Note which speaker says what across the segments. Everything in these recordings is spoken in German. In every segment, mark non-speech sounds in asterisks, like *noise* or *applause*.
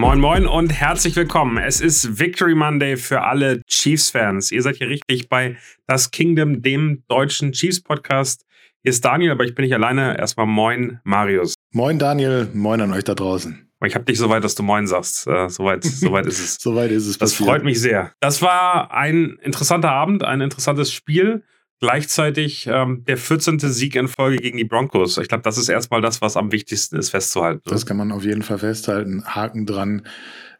Speaker 1: Moin Moin und herzlich willkommen. Es ist Victory Monday für alle Chiefs-Fans. Ihr seid hier richtig bei Das Kingdom, dem deutschen Chiefs-Podcast. Hier ist Daniel, aber ich bin nicht alleine. Erstmal Moin, Marius.
Speaker 2: Moin Daniel, moin an euch da draußen.
Speaker 1: Ich habe dich so weit, dass du Moin sagst. Äh, soweit, soweit ist es. *laughs*
Speaker 2: soweit ist es.
Speaker 1: Das passiert. freut mich sehr. Das war ein interessanter Abend, ein interessantes Spiel. Gleichzeitig ähm, der 14. Sieg in Folge gegen die Broncos. Ich glaube, das ist erstmal das, was am wichtigsten ist, festzuhalten.
Speaker 2: Das kann man auf jeden Fall festhalten. Haken dran.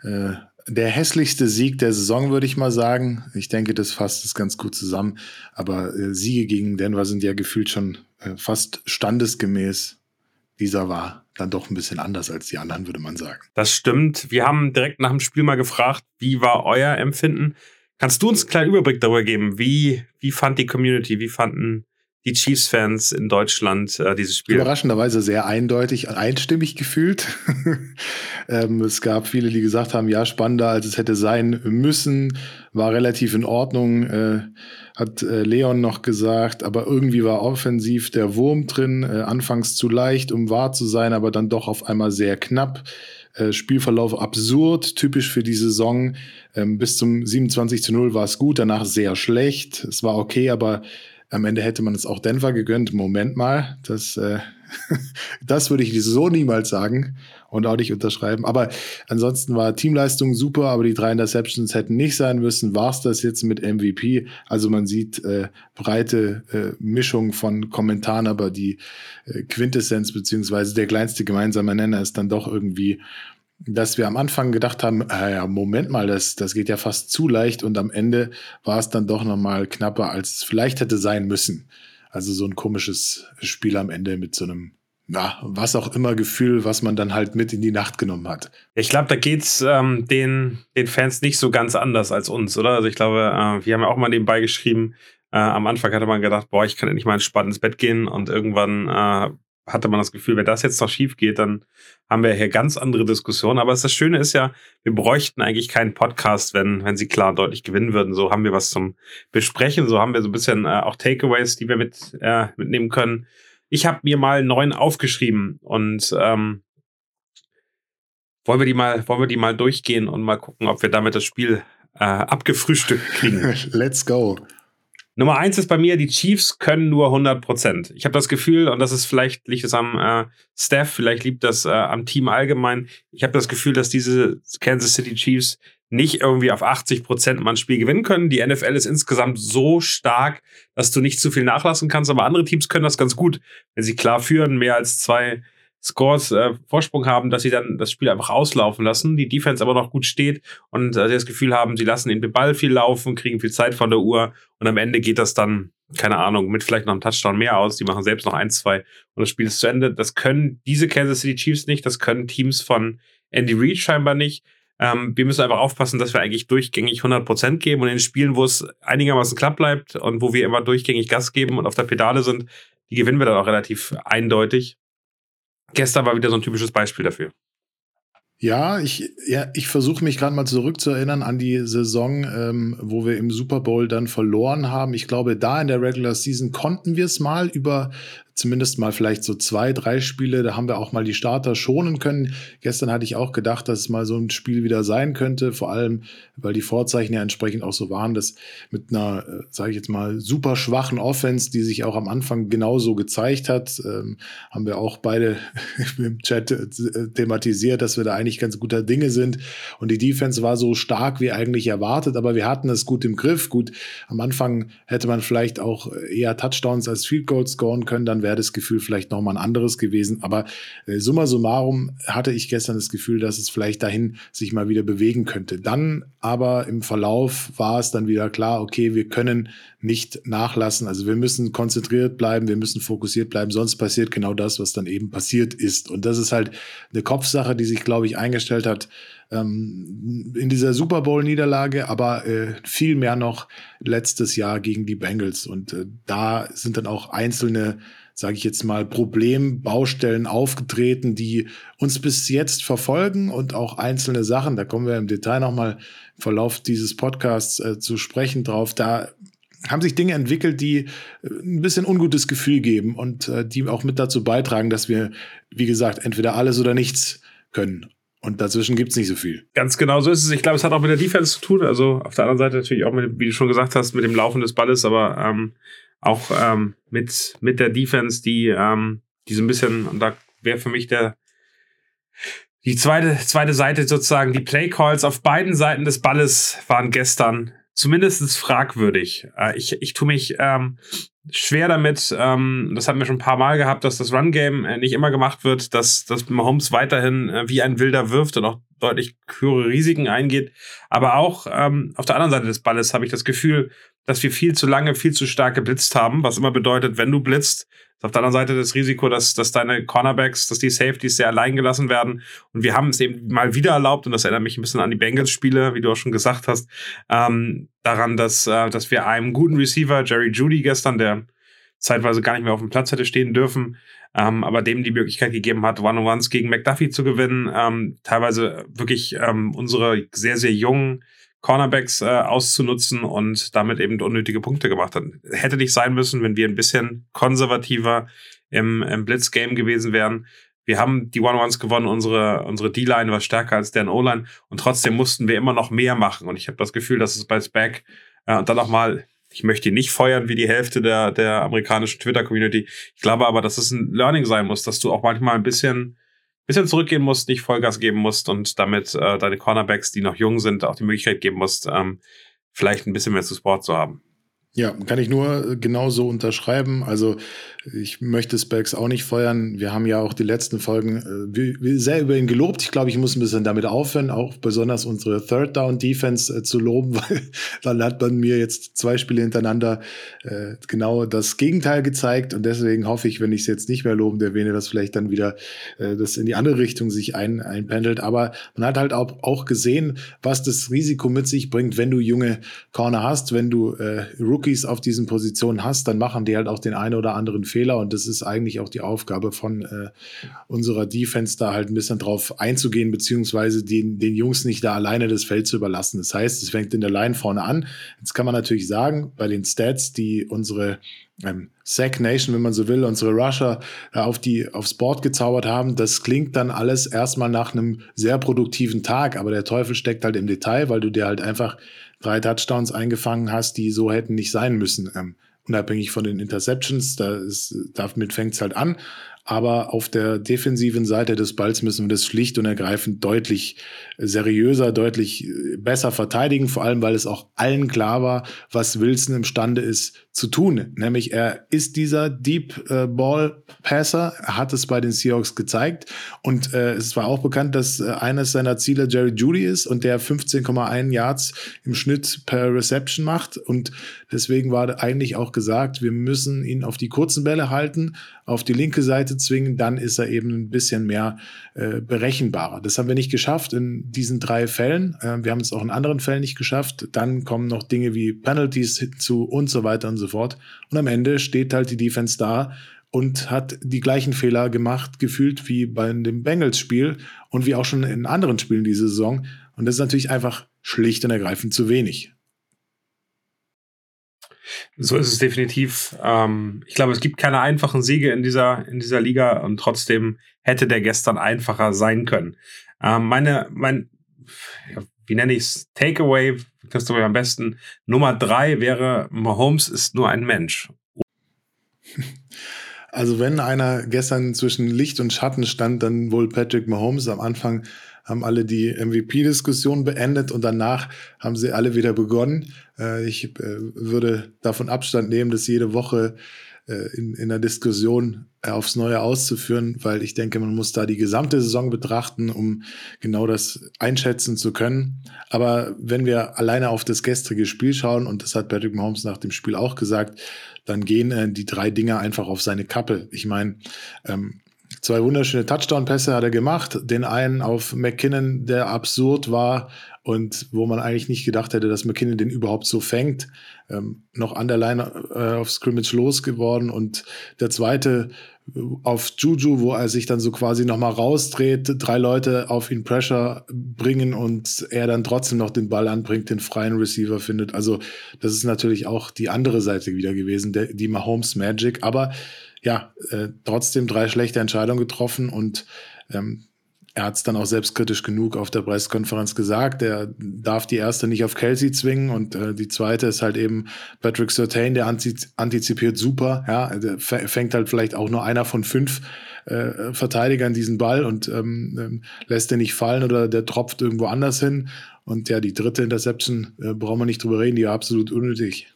Speaker 2: Äh, der hässlichste Sieg der Saison, würde ich mal sagen. Ich denke, das fasst es ganz gut zusammen. Aber äh, Siege gegen Denver sind ja gefühlt schon äh, fast standesgemäß. Dieser war dann doch ein bisschen anders als die anderen, würde man sagen.
Speaker 1: Das stimmt. Wir haben direkt nach dem Spiel mal gefragt, wie war euer Empfinden? Kannst du uns einen kleinen Überblick darüber geben? Wie, wie fand die Community, wie fanden die Chiefs-Fans in Deutschland äh, dieses Spiel?
Speaker 2: Überraschenderweise sehr eindeutig, einstimmig gefühlt. *laughs* ähm, es gab viele, die gesagt haben, ja, spannender als es hätte sein müssen, war relativ in Ordnung, äh, hat äh, Leon noch gesagt, aber irgendwie war offensiv der Wurm drin, äh, anfangs zu leicht, um wahr zu sein, aber dann doch auf einmal sehr knapp. Äh, Spielverlauf absurd, typisch für die Saison. Ähm, bis zum 27 zu 0 war es gut, danach sehr schlecht. Es war okay, aber am Ende hätte man es auch Denver gegönnt. Moment mal, das, äh, *laughs* das würde ich so niemals sagen und auch nicht unterschreiben. Aber ansonsten war Teamleistung super, aber die drei Interceptions hätten nicht sein müssen. War es das jetzt mit MVP? Also man sieht äh, breite äh, Mischung von Kommentaren, aber die äh, Quintessenz beziehungsweise der kleinste gemeinsame Nenner ist dann doch irgendwie dass wir am Anfang gedacht haben, äh, Moment mal, das, das geht ja fast zu leicht und am Ende war es dann doch nochmal knapper, als es vielleicht hätte sein müssen. Also so ein komisches Spiel am Ende mit so einem, na, was auch immer Gefühl, was man dann halt mit in die Nacht genommen hat.
Speaker 1: Ich glaube, da geht's ähm, den, den Fans nicht so ganz anders als uns, oder? Also ich glaube, äh, wir haben ja auch mal nebenbei geschrieben, äh, am Anfang hatte man gedacht, boah, ich kann endlich mal entspannt ins Bett gehen und irgendwann äh, hatte man das Gefühl, wenn das jetzt noch schief geht, dann haben wir hier ganz andere Diskussionen. Aber das Schöne ist ja, wir bräuchten eigentlich keinen Podcast, wenn, wenn sie klar und deutlich gewinnen würden. So haben wir was zum Besprechen. So haben wir so ein bisschen äh, auch Takeaways, die wir mit, äh, mitnehmen können. Ich habe mir mal neun aufgeschrieben und ähm, wollen wir die mal, wollen wir die mal durchgehen und mal gucken, ob wir damit das Spiel äh, abgefrühstückt kriegen. *laughs*
Speaker 2: Let's go.
Speaker 1: Nummer eins ist bei mir, die Chiefs können nur 100 Prozent. Ich habe das Gefühl, und das ist vielleicht, liegt es am äh, Staff, vielleicht liegt das äh, am Team allgemein. Ich habe das Gefühl, dass diese Kansas City Chiefs nicht irgendwie auf 80 Prozent mal ein Spiel gewinnen können. Die NFL ist insgesamt so stark, dass du nicht zu viel nachlassen kannst, aber andere Teams können das ganz gut. Wenn sie klar führen, mehr als zwei Scores äh, Vorsprung haben, dass sie dann das Spiel einfach auslaufen lassen, die Defense aber noch gut steht und äh, sie das Gefühl haben, sie lassen den Ball viel laufen, kriegen viel Zeit von der Uhr und am Ende geht das dann, keine Ahnung, mit vielleicht noch einem Touchdown mehr aus. Die machen selbst noch ein, zwei und das Spiel ist zu Ende. Das können diese Kansas City Chiefs nicht, das können Teams von Andy Reid scheinbar nicht. Ähm, wir müssen einfach aufpassen, dass wir eigentlich durchgängig 100% geben und in Spielen, wo es einigermaßen knapp bleibt und wo wir immer durchgängig Gas geben und auf der Pedale sind, die gewinnen wir dann auch relativ eindeutig gestern war wieder so ein typisches Beispiel dafür.
Speaker 2: Ja, ich, ja, ich versuche mich gerade mal zurückzuerinnern an die Saison, ähm, wo wir im Super Bowl dann verloren haben. Ich glaube, da in der Regular Season konnten wir es mal über zumindest mal vielleicht so zwei, drei Spiele, da haben wir auch mal die Starter schonen können. Gestern hatte ich auch gedacht, dass es mal so ein Spiel wieder sein könnte, vor allem, weil die Vorzeichen ja entsprechend auch so waren, dass mit einer, äh, sage ich jetzt mal, super schwachen Offense, die sich auch am Anfang genauso gezeigt hat, ähm, haben wir auch beide *laughs* im Chat äh, thematisiert, dass wir da eigentlich ganz guter Dinge sind. Und die Defense war so stark wie eigentlich erwartet, aber wir hatten es gut im Griff. Gut, am Anfang hätte man vielleicht auch eher Touchdowns als Field Goals scoren können, dann wäre wäre das Gefühl vielleicht nochmal ein anderes gewesen. Aber äh, summa summarum hatte ich gestern das Gefühl, dass es vielleicht dahin sich mal wieder bewegen könnte. Dann aber im Verlauf war es dann wieder klar, okay, wir können nicht nachlassen. Also wir müssen konzentriert bleiben, wir müssen fokussiert bleiben, sonst passiert genau das, was dann eben passiert ist. Und das ist halt eine Kopfsache, die sich, glaube ich, eingestellt hat ähm, in dieser Super Bowl-Niederlage, aber äh, viel mehr noch letztes Jahr gegen die Bengals. Und äh, da sind dann auch einzelne sage ich jetzt mal, Problembaustellen aufgetreten, die uns bis jetzt verfolgen und auch einzelne Sachen, da kommen wir im Detail nochmal im Verlauf dieses Podcasts äh, zu sprechen drauf, da haben sich Dinge entwickelt, die äh, ein bisschen ungutes Gefühl geben und äh, die auch mit dazu beitragen, dass wir, wie gesagt, entweder alles oder nichts können. Und dazwischen gibt es nicht so viel.
Speaker 1: Ganz genau so ist es. Ich glaube, es hat auch mit der Defense zu tun. Also auf der anderen Seite natürlich auch mit, wie du schon gesagt hast, mit dem Laufen des Balles, aber ähm, auch ähm, mit, mit der Defense, die, ähm, die so ein bisschen, und da wäre für mich der, die zweite, zweite Seite sozusagen, die Play Calls auf beiden Seiten des Balles waren gestern zumindest fragwürdig. Äh, ich, ich tue mich ähm, schwer damit, ähm, das hatten wir schon ein paar Mal gehabt, dass das Run-Game äh, nicht immer gemacht wird, dass, dass Mahomes weiterhin äh, wie ein Wilder wirft und auch deutlich höhere Risiken eingeht. Aber auch ähm, auf der anderen Seite des Balles habe ich das Gefühl, dass wir viel zu lange, viel zu stark geblitzt haben, was immer bedeutet, wenn du blitzt, ist auf der anderen Seite das Risiko, dass, dass deine Cornerbacks, dass die Safeties sehr allein gelassen werden. Und wir haben es eben mal wieder erlaubt, und das erinnert mich ein bisschen an die Bengals-Spiele, wie du auch schon gesagt hast, ähm, daran, dass, äh, dass wir einem guten Receiver, Jerry Judy gestern, der zeitweise gar nicht mehr auf dem Platz hätte stehen dürfen, ähm, aber dem die Möglichkeit gegeben hat, One-on-Ones gegen McDuffie zu gewinnen, ähm, teilweise wirklich ähm, unsere sehr, sehr jungen Cornerbacks äh, auszunutzen und damit eben unnötige Punkte gemacht hat. Hätte nicht sein müssen, wenn wir ein bisschen konservativer im, im Blitzgame gewesen wären. Wir haben die One-Ones gewonnen, unsere, unsere D-Line war stärker als deren O-Line und trotzdem mussten wir immer noch mehr machen. Und ich habe das Gefühl, dass es bei Spec äh, dann nochmal, ich möchte ihn nicht feuern wie die Hälfte der, der amerikanischen Twitter-Community. Ich glaube aber, dass es ein Learning sein muss, dass du auch manchmal ein bisschen bisschen zurückgehen musst, nicht Vollgas geben musst und damit äh, deine Cornerbacks, die noch jung sind, auch die Möglichkeit geben musst, ähm, vielleicht ein bisschen mehr zu Sport zu haben.
Speaker 2: Ja, kann ich nur genauso unterschreiben. Also ich möchte Specs auch nicht feuern. Wir haben ja auch die letzten Folgen äh, sehr über ihn gelobt. Ich glaube, ich muss ein bisschen damit aufhören, auch besonders unsere Third Down Defense äh, zu loben, *laughs* weil dann hat man mir jetzt zwei Spiele hintereinander äh, genau das Gegenteil gezeigt. Und deswegen hoffe ich, wenn ich es jetzt nicht mehr loben erwähne, dass vielleicht dann wieder äh, das in die andere Richtung sich ein, einpendelt. Aber man hat halt auch, auch gesehen, was das Risiko mit sich bringt, wenn du junge Corner hast, wenn du äh, Rookies auf diesen Positionen hast, dann machen die halt auch den einen oder anderen Fehler und das ist eigentlich auch die Aufgabe von äh, unserer Defense, da halt ein bisschen drauf einzugehen, beziehungsweise den, den Jungs nicht da alleine das Feld zu überlassen. Das heißt, es fängt in der Line vorne an. Jetzt kann man natürlich sagen, bei den Stats, die unsere ähm, Sack Nation, wenn man so will, unsere Rusher äh, auf die, aufs Board gezaubert haben. Das klingt dann alles erstmal nach einem sehr produktiven Tag, aber der Teufel steckt halt im Detail, weil du dir halt einfach drei Touchdowns eingefangen hast, die so hätten nicht sein müssen. Ähm, unabhängig von den Interceptions, da ist, damit fängt es halt an. Aber auf der defensiven Seite des Balls müssen wir das schlicht und ergreifend deutlich seriöser, deutlich besser verteidigen, vor allem weil es auch allen klar war, was Wilson imstande ist zu tun. Nämlich er ist dieser Deep äh, Ball Passer, er hat es bei den Seahawks gezeigt. Und äh, es war auch bekannt, dass äh, eines seiner Ziele Jerry Judy ist und der 15,1 Yards im Schnitt per Reception macht. Und deswegen war eigentlich auch gesagt, wir müssen ihn auf die kurzen Bälle halten, auf die linke Seite zwingen, dann ist er eben ein bisschen mehr äh, berechenbarer. Das haben wir nicht geschafft in diesen drei Fällen. Äh, wir haben es auch in anderen Fällen nicht geschafft. Dann kommen noch Dinge wie Penalties hinzu und so weiter und so fort. Und am Ende steht halt die Defense da und hat die gleichen Fehler gemacht, gefühlt wie bei dem Bengals-Spiel und wie auch schon in anderen Spielen diese Saison. Und das ist natürlich einfach schlicht und ergreifend zu wenig.
Speaker 1: So ist es definitiv. Ähm, ich glaube, es gibt keine einfachen Siege in dieser, in dieser Liga und trotzdem hätte der gestern einfacher sein können. Ähm, meine, mein, wie nenne ich es? Takeaway, Christopher am besten. Nummer drei wäre, Mahomes ist nur ein Mensch. *laughs*
Speaker 2: Also wenn einer gestern zwischen Licht und Schatten stand, dann wohl Patrick Mahomes. Am Anfang haben alle die MVP-Diskussion beendet und danach haben sie alle wieder begonnen. Äh, ich äh, würde davon Abstand nehmen, dass jede Woche äh, in, in der Diskussion aufs Neue auszuführen, weil ich denke, man muss da die gesamte Saison betrachten, um genau das einschätzen zu können. Aber wenn wir alleine auf das gestrige Spiel schauen, und das hat Patrick Mahomes nach dem Spiel auch gesagt, dann gehen äh, die drei Dinge einfach auf seine Kappe. Ich meine, ähm, Zwei wunderschöne Touchdown-Pässe hat er gemacht. Den einen auf McKinnon, der absurd war und wo man eigentlich nicht gedacht hätte, dass McKinnon den überhaupt so fängt. Ähm, noch an der Line äh, auf Scrimmage losgeworden. Und der zweite äh, auf Juju, wo er sich dann so quasi nochmal rausdreht, drei Leute auf ihn Pressure bringen und er dann trotzdem noch den Ball anbringt, den freien Receiver findet. Also das ist natürlich auch die andere Seite wieder gewesen, der, die Mahomes Magic. Aber ja, äh, trotzdem drei schlechte Entscheidungen getroffen und ähm, er hat es dann auch selbstkritisch genug auf der Pressekonferenz gesagt. Er darf die erste nicht auf Kelsey zwingen und äh, die zweite ist halt eben Patrick Sertain, der antizipiert super. Ja, der fängt halt vielleicht auch nur einer von fünf äh, Verteidigern diesen Ball und ähm, ähm, lässt den nicht fallen oder der tropft irgendwo anders hin. Und ja, die dritte Interception äh, brauchen wir nicht drüber reden, die war absolut unnötig.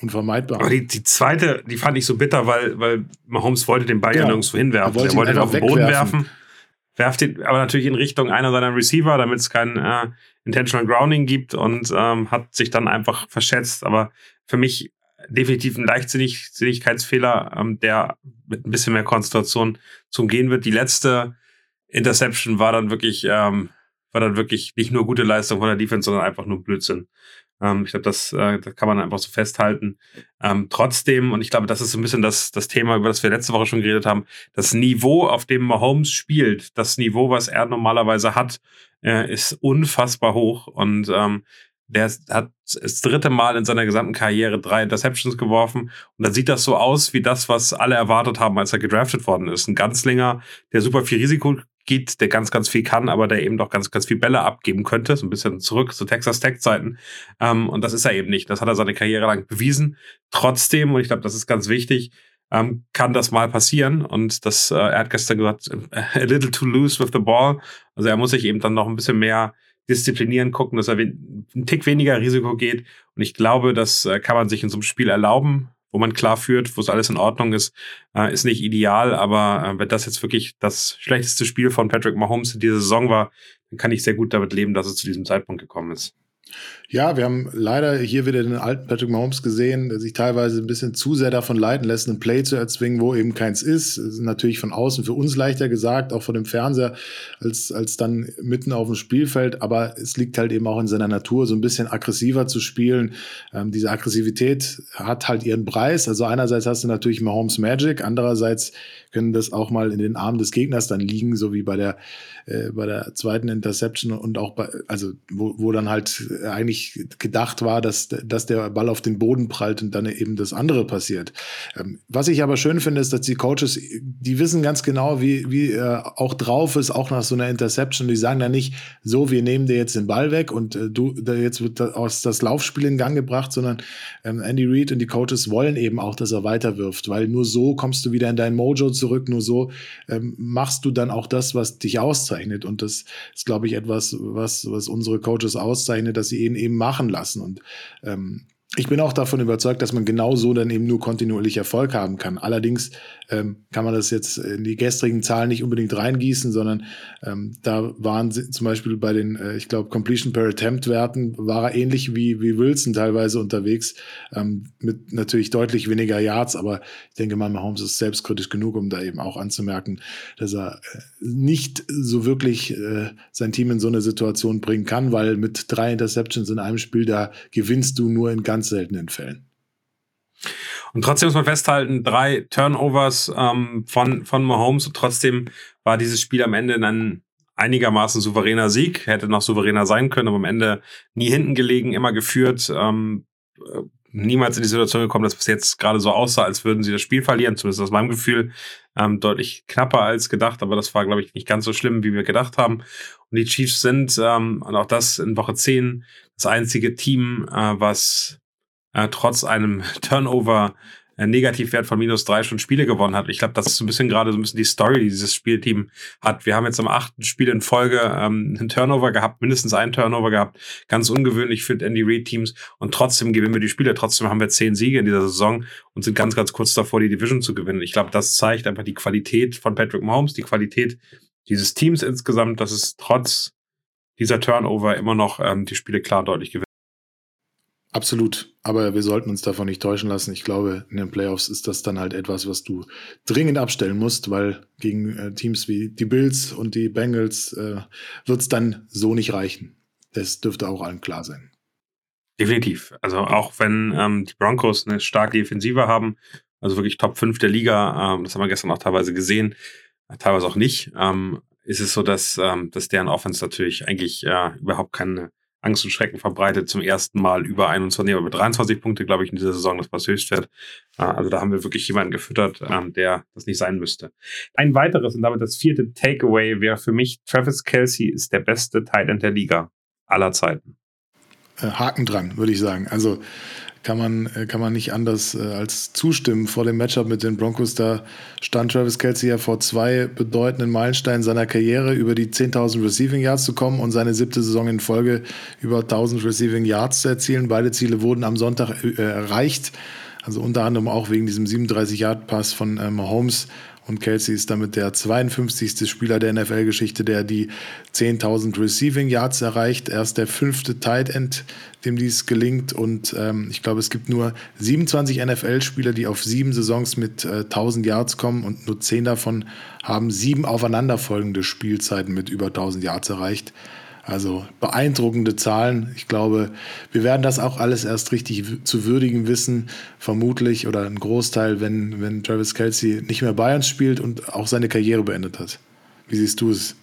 Speaker 2: Unvermeidbar.
Speaker 1: Aber die, die zweite, die fand ich so bitter, weil, weil Mahomes wollte den Ball ja, ja nirgendwo hinwerfen. Er wollte, er wollte ihn auf den Boden werfen werft ihn aber natürlich in Richtung einer seiner Receiver, damit es kein äh, Intentional Grounding gibt und ähm, hat sich dann einfach verschätzt. Aber für mich definitiv ein Leichtsinnigkeitsfehler, ähm, der mit ein bisschen mehr Konzentration zum Gehen wird. Die letzte Interception war dann wirklich, ähm, war dann wirklich nicht nur gute Leistung von der Defense, sondern einfach nur Blödsinn. Ähm, ich glaube, das, äh, das kann man einfach so festhalten. Ähm, trotzdem, und ich glaube, das ist so ein bisschen das, das Thema, über das wir letzte Woche schon geredet haben, das Niveau, auf dem Mahomes spielt, das Niveau, was er normalerweise hat, äh, ist unfassbar hoch. Und ähm, der hat das dritte Mal in seiner gesamten Karriere drei Interceptions geworfen. Und dann sieht das so aus wie das, was alle erwartet haben, als er gedraftet worden ist. Ein Ganzlinger, der super viel Risiko geht, der ganz, ganz viel kann, aber der eben doch ganz, ganz viel Bälle abgeben könnte. So ein bisschen zurück zu Texas Tech-Zeiten. Ähm, und das ist er eben nicht. Das hat er seine Karriere lang bewiesen. Trotzdem, und ich glaube, das ist ganz wichtig, ähm, kann das mal passieren. Und das, äh, er hat gestern gesagt, *laughs* a little too loose with the ball. Also er muss sich eben dann noch ein bisschen mehr disziplinieren, gucken, dass er einen Tick weniger Risiko geht. Und ich glaube, das äh, kann man sich in so einem Spiel erlauben wo man klar führt, wo es alles in Ordnung ist, äh, ist nicht ideal. Aber äh, wenn das jetzt wirklich das schlechteste Spiel von Patrick Mahomes in dieser Saison war, dann kann ich sehr gut damit leben, dass es zu diesem Zeitpunkt gekommen ist.
Speaker 2: Ja, wir haben leider hier wieder den alten Patrick Mahomes gesehen, der sich teilweise ein bisschen zu sehr davon leiten lässt, einen Play zu erzwingen, wo eben keins ist. Das ist natürlich von außen für uns leichter gesagt, auch von dem Fernseher, als, als dann mitten auf dem Spielfeld. Aber es liegt halt eben auch in seiner Natur, so ein bisschen aggressiver zu spielen. Ähm, diese Aggressivität hat halt ihren Preis. Also einerseits hast du natürlich Mahomes Magic, andererseits können das auch mal in den Armen des Gegners dann liegen, so wie bei der, äh, bei der zweiten Interception und auch bei, also wo, wo dann halt eigentlich gedacht war, dass, dass der Ball auf den Boden prallt und dann eben das andere passiert. Ähm, was ich aber schön finde, ist, dass die Coaches, die wissen ganz genau, wie, wie äh, auch drauf ist, auch nach so einer Interception. Die sagen dann nicht, so, wir nehmen dir jetzt den Ball weg und äh, du, da jetzt wird aus das Laufspiel in Gang gebracht, sondern ähm, Andy Reid und die Coaches wollen eben auch, dass er weiterwirft, weil nur so kommst du wieder in dein Mojo zurück, nur so ähm, machst du dann auch das, was dich auszeichnet. Und das ist, glaube ich, etwas, was, was unsere Coaches auszeichnet, dass sie ihn eben machen lassen. Und ähm, ich bin auch davon überzeugt, dass man genau so dann eben nur kontinuierlich Erfolg haben kann. Allerdings ähm, kann man das jetzt in die gestrigen Zahlen nicht unbedingt reingießen, sondern ähm, da waren sie zum Beispiel bei den, äh, ich glaube, Completion per Attempt Werten war er ähnlich wie, wie Wilson teilweise unterwegs, ähm, mit natürlich deutlich weniger Yards, aber ich denke mal, Mahomes ist selbstkritisch genug, um da eben auch anzumerken, dass er äh, nicht so wirklich äh, sein Team in so eine Situation bringen kann, weil mit drei Interceptions in einem Spiel, da gewinnst du nur in ganz seltenen Fällen.
Speaker 1: Und trotzdem muss man festhalten, drei Turnovers ähm, von, von Mahomes. Und trotzdem war dieses Spiel am Ende ein einigermaßen souveräner Sieg, hätte noch souveräner sein können, aber am Ende nie hinten gelegen, immer geführt, ähm, äh, niemals in die Situation gekommen, dass es jetzt gerade so aussah, als würden sie das Spiel verlieren, zumindest aus meinem Gefühl, ähm, deutlich knapper als gedacht, aber das war, glaube ich, nicht ganz so schlimm, wie wir gedacht haben. Und die Chiefs sind, ähm, und auch das in Woche 10, das einzige Team, äh, was äh, trotz einem *laughs* Turnover äh, Negativwert von minus drei schon Spiele gewonnen hat. Ich glaube, das ist so ein bisschen gerade so ein bisschen die Story, die dieses Spielteam hat. Wir haben jetzt am achten Spiel in Folge ähm, einen Turnover gehabt, mindestens einen Turnover gehabt. Ganz ungewöhnlich für Andy Reid Teams. Und trotzdem gewinnen wir die Spiele. Trotzdem haben wir zehn Siege in dieser Saison und sind ganz, ganz kurz davor, die Division zu gewinnen. Ich glaube, das zeigt einfach die Qualität von Patrick Mahomes, die Qualität dieses Teams insgesamt, dass es trotz dieser Turnover immer noch ähm, die Spiele klar deutlich gewinnt.
Speaker 2: Absolut. Aber wir sollten uns davon nicht täuschen lassen. Ich glaube, in den Playoffs ist das dann halt etwas, was du dringend abstellen musst, weil gegen äh, Teams wie die Bills und die Bengals äh, wird es dann so nicht reichen. Das dürfte auch allen klar sein.
Speaker 1: Definitiv. Also auch wenn ähm, die Broncos eine starke Defensive haben, also wirklich Top 5 der Liga, ähm, das haben wir gestern auch teilweise gesehen, teilweise auch nicht, ähm, ist es so, dass, ähm, dass deren Offense natürlich eigentlich äh, überhaupt keine Angst und Schrecken verbreitet, zum ersten Mal über 21, aber mit 23 Punkte, glaube ich, in dieser Saison, das war Höchstwert. Äh, also da haben wir wirklich jemanden gefüttert, ähm, der das nicht sein müsste. Ein weiteres und damit das vierte Takeaway wäre für mich, Travis Kelsey ist der beste Tight End der Liga aller Zeiten.
Speaker 2: Äh, Haken dran, würde ich sagen. Also kann man, äh, kann man nicht anders äh, als zustimmen. Vor dem Matchup mit den Broncos, da stand Travis Kelsey ja vor zwei bedeutenden Meilensteinen seiner Karriere, über die 10.000 Receiving Yards zu kommen und seine siebte Saison in Folge über 1.000 Receiving Yards zu erzielen. Beide Ziele wurden am Sonntag äh, erreicht. Also unter anderem auch wegen diesem 37-Yard-Pass von Mahomes und Kelsey ist damit der 52. Spieler der NFL-Geschichte, der die 10.000 Receiving Yards erreicht. Er ist der fünfte Tight End, dem dies gelingt. Und ähm, ich glaube, es gibt nur 27 NFL-Spieler, die auf sieben Saisons mit äh, 1000 Yards kommen und nur zehn davon haben sieben aufeinanderfolgende Spielzeiten mit über 1000 Yards erreicht. Also beeindruckende Zahlen. Ich glaube, wir werden das auch alles erst richtig zu würdigen wissen, vermutlich oder ein Großteil, wenn, wenn Travis Kelsey nicht mehr bei uns spielt und auch seine Karriere beendet hat. Wie siehst du es?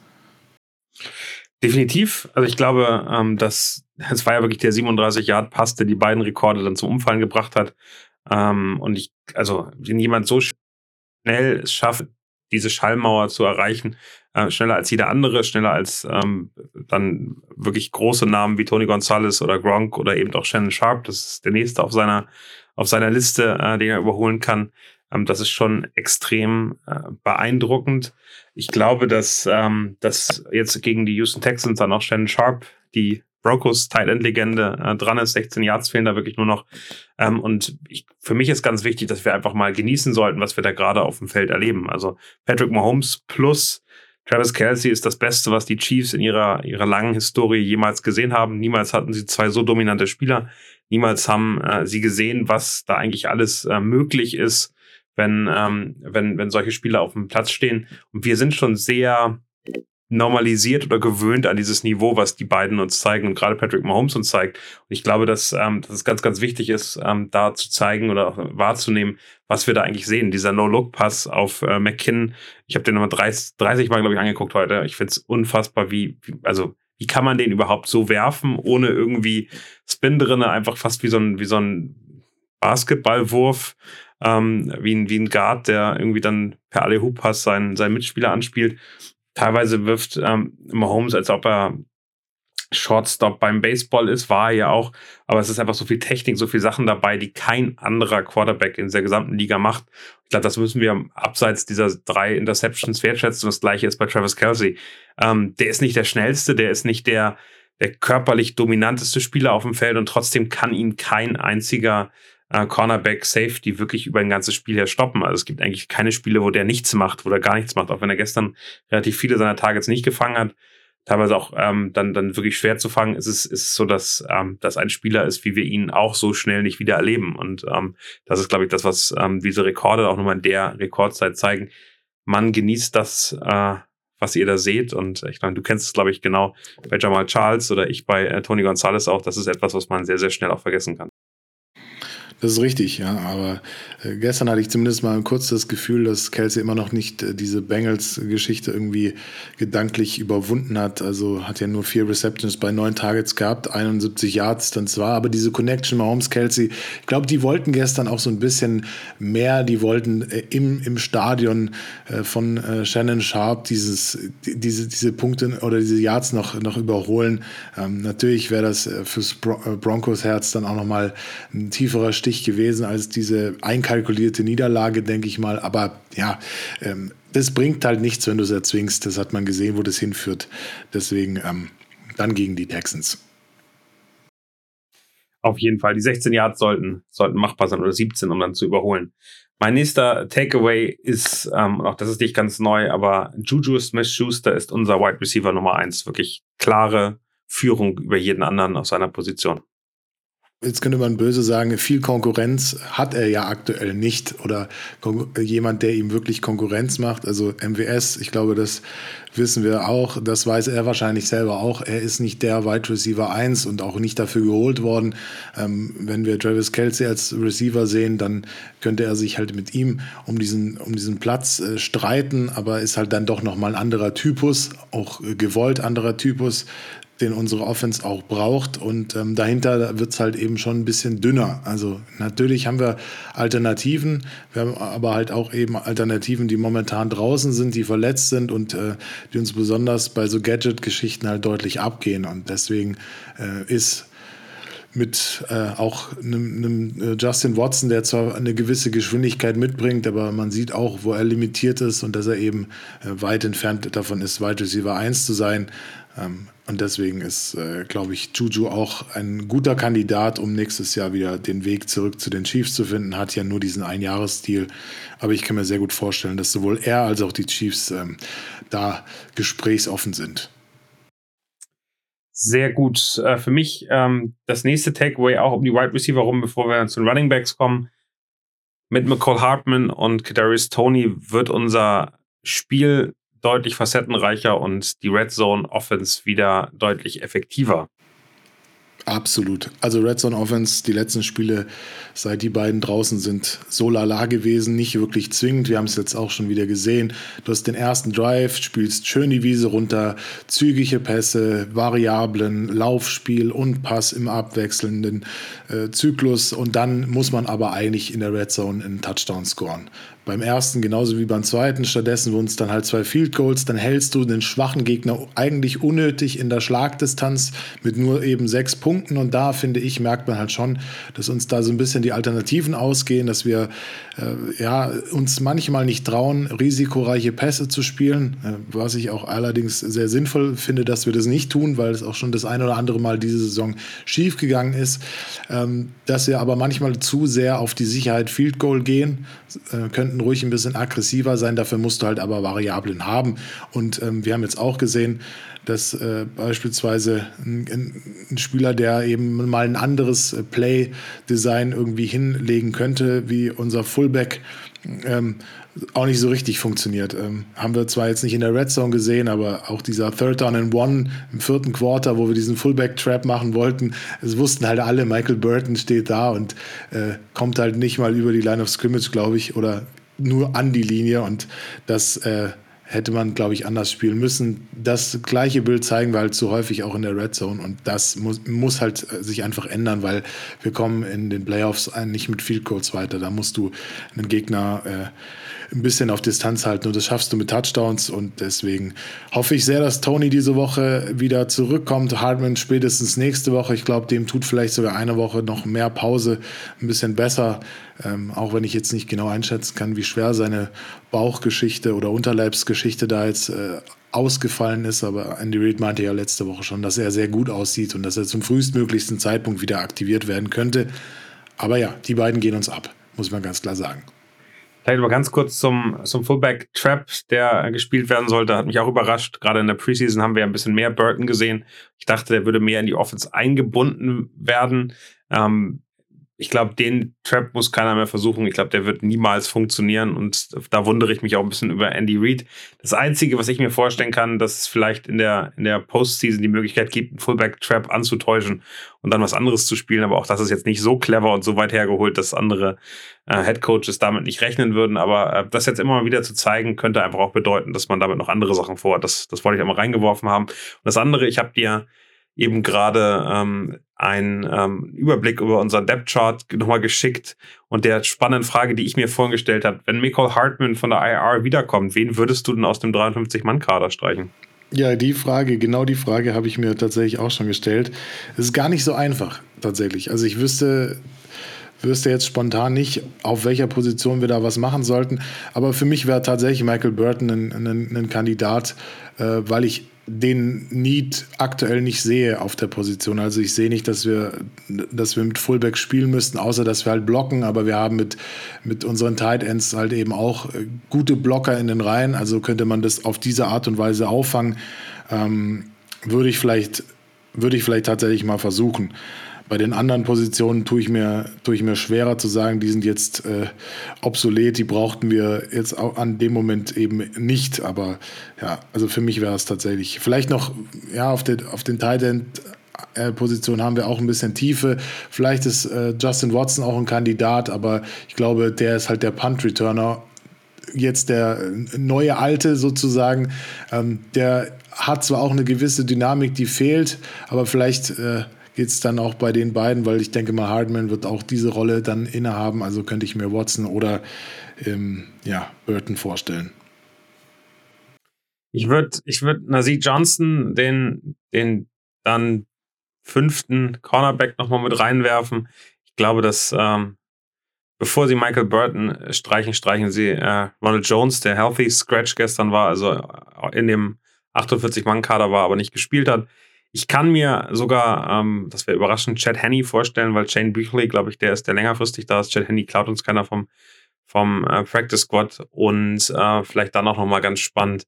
Speaker 1: Definitiv. Also ich glaube, ähm, dass es war ja wirklich der 37 Yard Pass, der die beiden Rekorde dann zum Umfallen gebracht hat. Ähm, und ich, also wenn jemand so schnell es schafft, diese Schallmauer zu erreichen, äh, schneller als jeder andere, schneller als ähm, dann wirklich große Namen wie Tony Gonzalez oder Gronk oder eben auch Shannon Sharp. Das ist der nächste auf seiner, auf seiner Liste, äh, den er überholen kann. Ähm, das ist schon extrem äh, beeindruckend. Ich glaube, dass, ähm, dass jetzt gegen die Houston Texans dann auch Shannon Sharp die Broncos Tight End Legende äh, dran ist. 16 Yards fehlen da wirklich nur noch. Ähm, und ich, für mich ist ganz wichtig, dass wir einfach mal genießen sollten, was wir da gerade auf dem Feld erleben. Also Patrick Mahomes plus Travis Kelsey ist das Beste, was die Chiefs in ihrer, ihrer langen Historie jemals gesehen haben. Niemals hatten sie zwei so dominante Spieler. Niemals haben äh, sie gesehen, was da eigentlich alles äh, möglich ist, wenn, ähm, wenn, wenn solche Spieler auf dem Platz stehen. Und wir sind schon sehr normalisiert oder gewöhnt an dieses Niveau, was die beiden uns zeigen und gerade Patrick Mahomes uns zeigt. Und ich glaube, dass, ähm, dass es ganz, ganz wichtig ist, ähm, da zu zeigen oder wahrzunehmen, was wir da eigentlich sehen. Dieser No-Look-Pass auf äh, McKinnon, ich habe den nochmal 30, 30 Mal, glaube ich, angeguckt heute. Ich finde es unfassbar, wie, wie, also wie kann man den überhaupt so werfen, ohne irgendwie Spin drinne, einfach fast wie so ein, wie so ein Basketballwurf, ähm, wie, ein, wie ein Guard, der irgendwie dann per Alle-Hoop-Pass seinen, seinen Mitspieler anspielt. Teilweise wirft ähm, Mahomes, als ob er Shortstop beim Baseball ist, war er ja auch. Aber es ist einfach so viel Technik, so viele Sachen dabei, die kein anderer Quarterback in der gesamten Liga macht. Ich glaube, das müssen wir abseits dieser drei Interceptions wertschätzen. Das gleiche ist bei Travis Kelsey. Ähm, der ist nicht der schnellste, der ist nicht der, der körperlich dominanteste Spieler auf dem Feld und trotzdem kann ihn kein einziger äh, Cornerback, Safety wirklich über ein ganzes Spiel her stoppen. Also es gibt eigentlich keine Spiele, wo der nichts macht, wo der gar nichts macht, auch wenn er gestern relativ viele seiner Targets nicht gefangen hat. Teilweise auch ähm, dann, dann wirklich schwer zu fangen, ist es, ist es so, dass, ähm, dass ein Spieler ist, wie wir ihn auch so schnell nicht wieder erleben. Und ähm, das ist, glaube ich, das, was ähm, diese Rekorde auch nochmal in der Rekordzeit zeigen. Man genießt das, äh, was ihr da seht. Und ich meine, du kennst es, glaube ich, genau bei Jamal Charles oder ich bei äh, Tony Gonzalez auch. Das ist etwas, was man sehr, sehr schnell auch vergessen kann.
Speaker 2: Das ist richtig, ja. Aber äh, gestern hatte ich zumindest mal kurz das Gefühl, dass Kelsey immer noch nicht äh, diese Bengals-Geschichte irgendwie gedanklich überwunden hat. Also hat ja nur vier Receptions bei neun Targets gehabt, 71 Yards dann zwar, aber diese Connection Mahomes Kelsey, ich glaube, die wollten gestern auch so ein bisschen mehr. Die wollten äh, im, im Stadion äh, von äh, Shannon Sharp dieses, diese, diese Punkte oder diese Yards noch, noch überholen. Ähm, natürlich wäre das äh, fürs Bron Broncos Herz dann auch nochmal ein tieferer Stich wichtig gewesen als diese einkalkulierte Niederlage, denke ich mal. Aber ja, ähm, das bringt halt nichts, wenn du es erzwingst. Das hat man gesehen, wo das hinführt. Deswegen ähm, dann gegen die Texans.
Speaker 1: Auf jeden Fall. Die 16 Yards sollten, sollten machbar sein oder 17, um dann zu überholen. Mein nächster Takeaway ist, ähm, auch das ist nicht ganz neu, aber Juju Smith-Schuster ist unser Wide Receiver Nummer 1. Wirklich klare Führung über jeden anderen auf seiner Position
Speaker 2: jetzt könnte man böse sagen, viel Konkurrenz hat er ja aktuell nicht oder jemand, der ihm wirklich Konkurrenz macht. Also MWS, ich glaube, das wissen wir auch, das weiß er wahrscheinlich selber auch. Er ist nicht der Wide Receiver 1 und auch nicht dafür geholt worden. Ähm, wenn wir Travis Kelsey als Receiver sehen, dann könnte er sich halt mit ihm um diesen, um diesen Platz äh, streiten, aber ist halt dann doch nochmal ein anderer Typus, auch gewollt anderer Typus den unsere Offense auch braucht. Und ähm, dahinter wird es halt eben schon ein bisschen dünner. Also natürlich haben wir Alternativen, wir haben aber halt auch eben Alternativen, die momentan draußen sind, die verletzt sind und äh, die uns besonders bei so Gadget-Geschichten halt deutlich abgehen. Und deswegen äh, ist mit äh, auch einem, äh, Justin Watson, der zwar eine gewisse Geschwindigkeit mitbringt, aber man sieht auch, wo er limitiert ist und dass er eben äh, weit entfernt davon ist, Wide Receiver 1 zu sein. Ähm, und deswegen ist, äh, glaube ich, Juju auch ein guter Kandidat, um nächstes Jahr wieder den Weg zurück zu den Chiefs zu finden. Hat ja nur diesen Einjahresstil. Aber ich kann mir sehr gut vorstellen, dass sowohl er als auch die Chiefs ähm, da gesprächsoffen sind.
Speaker 1: Sehr gut. Äh, für mich ähm, das nächste Takeaway auch um die Wide Receiver rum, bevor wir zu den Running Backs kommen. Mit McCall Hartman und Kadarius Tony wird unser Spiel deutlich facettenreicher und die Red Zone Offense wieder deutlich effektiver.
Speaker 2: Absolut. Also Red Zone Offense, die letzten Spiele, seit die beiden draußen sind, so lala gewesen, nicht wirklich zwingend. Wir haben es jetzt auch schon wieder gesehen. Du hast den ersten Drive, spielst schön die Wiese runter, zügige Pässe, Variablen, Laufspiel und Pass im abwechselnden äh, Zyklus. Und dann muss man aber eigentlich in der Red Zone einen Touchdown scoren beim ersten genauso wie beim zweiten. Stattdessen wurden es dann halt zwei Field Goals. Dann hältst du den schwachen Gegner eigentlich unnötig in der Schlagdistanz mit nur eben sechs Punkten. Und da finde ich, merkt man halt schon, dass uns da so ein bisschen die Alternativen ausgehen, dass wir äh, ja, uns manchmal nicht trauen, risikoreiche Pässe zu spielen. Äh, was ich auch allerdings sehr sinnvoll finde, dass wir das nicht tun, weil es auch schon das ein oder andere Mal diese Saison schief gegangen ist. Ähm, dass wir aber manchmal zu sehr auf die Sicherheit Field Goal gehen, äh, könnten könnten ruhig ein bisschen aggressiver sein, dafür musst du halt aber Variablen haben. Und ähm, wir haben jetzt auch gesehen, dass äh, beispielsweise ein, ein, Spieler, der eben mal ein anderes äh, Play-Design irgendwie hinlegen könnte, wie unser Fullback, ähm, auch nicht so richtig funktioniert. Ähm, haben wir zwar jetzt nicht in der Red Zone gesehen, aber auch dieser Third Down and One im vierten Quarter, wo wir diesen Fullback-Trap machen wollten, es wussten halt alle, Michael Burton steht da und äh, kommt halt nicht mal über die Line of Scrimmage, glaube ich, oder nur an die Linie und das äh, hätte man, glaube ich, anders spielen müssen. Das gleiche Bild zeigen wir halt zu häufig auch in der Red Zone und das muss, muss halt äh, sich einfach ändern, weil wir kommen in den Playoffs nicht mit Field Goals weiter. Da musst du einen Gegner äh, ein bisschen auf Distanz halten und das schaffst du mit Touchdowns und deswegen hoffe ich sehr, dass Tony diese Woche wieder zurückkommt. Hartman spätestens nächste Woche. Ich glaube, dem tut vielleicht sogar eine Woche noch mehr Pause ein bisschen besser, ähm, auch wenn ich jetzt nicht genau einschätzen kann, wie schwer seine Bauchgeschichte oder Unterleibsgeschichte da jetzt äh, ausgefallen ist, aber Andy Reid meinte ja letzte Woche schon, dass er sehr gut aussieht und dass er zum frühestmöglichsten Zeitpunkt wieder aktiviert werden könnte. Aber ja, die beiden gehen uns ab, muss man ganz klar sagen.
Speaker 1: Vielleicht mal ganz kurz zum, zum Fullback Trap, der gespielt werden sollte, hat mich auch überrascht. Gerade in der Preseason haben wir ein bisschen mehr Burton gesehen. Ich dachte, der würde mehr in die Offense eingebunden werden. Ähm, ich glaube, den Trap muss keiner mehr versuchen. Ich glaube, der wird niemals funktionieren. Und da wundere ich mich auch ein bisschen über Andy Reid. Das Einzige, was ich mir vorstellen kann, dass es vielleicht in der, in der Postseason die Möglichkeit gibt, einen Fullback-Trap anzutäuschen und dann was anderes zu spielen. Aber auch das ist jetzt nicht so clever und so weit hergeholt, dass andere äh, Headcoaches damit nicht rechnen würden. Aber äh, das jetzt immer mal wieder zu zeigen, könnte einfach auch bedeuten, dass man damit noch andere Sachen vorhat. Das, das wollte ich einmal reingeworfen haben. Und das andere, ich habe dir eben gerade ähm, einen ähm, Überblick über unseren Depth Chart nochmal geschickt und der spannenden Frage, die ich mir vorhin gestellt habe, wenn Michael Hartman von der IR wiederkommt, wen würdest du denn aus dem 53-Mann-Kader streichen?
Speaker 2: Ja, die Frage, genau die Frage habe ich mir tatsächlich auch schon gestellt. Es ist gar nicht so einfach, tatsächlich. Also ich wüsste, wüsste jetzt spontan nicht, auf welcher Position wir da was machen sollten. Aber für mich wäre tatsächlich Michael Burton ein, ein, ein Kandidat, äh, weil ich den Need aktuell nicht sehe auf der Position. Also ich sehe nicht, dass wir, dass wir mit Fullback spielen müssten, außer dass wir halt blocken, aber wir haben mit, mit unseren Tight Ends halt eben auch äh, gute Blocker in den Reihen. Also könnte man das auf diese Art und Weise auffangen. Ähm, würde ich vielleicht, würde ich vielleicht tatsächlich mal versuchen. Bei den anderen Positionen tue ich mir, tue ich mir schwerer zu sagen, die sind jetzt äh, obsolet, die brauchten wir jetzt auch an dem Moment eben nicht. Aber ja, also für mich wäre es tatsächlich. Vielleicht noch, ja, auf, den, auf den Tight End. Äh, Position haben wir auch ein bisschen Tiefe. Vielleicht ist äh, Justin Watson auch ein Kandidat, aber ich glaube, der ist halt der Punt-Returner jetzt der neue Alte sozusagen, ähm, der hat zwar auch eine gewisse Dynamik, die fehlt, aber vielleicht äh, geht es dann auch bei den beiden, weil ich denke mal, Hardman wird auch diese Rolle dann innehaben. Also könnte ich mir Watson oder ähm, ja, Burton vorstellen.
Speaker 1: Ich würde ich würd Nasir Johnson, den, den dann fünften Cornerback nochmal mit reinwerfen. Ich glaube, dass ähm, bevor sie Michael Burton streichen, streichen sie äh, Ronald Jones, der Healthy Scratch gestern war, also in dem 48-Mann-Kader war, aber nicht gespielt hat. Ich kann mir sogar, ähm, das wäre überraschend, Chad Henney vorstellen, weil Shane Büchley, glaube ich, der ist der längerfristig da ist. Chad Henney klaut uns keiner vom, vom äh, Practice Squad und äh, vielleicht dann auch nochmal ganz spannend,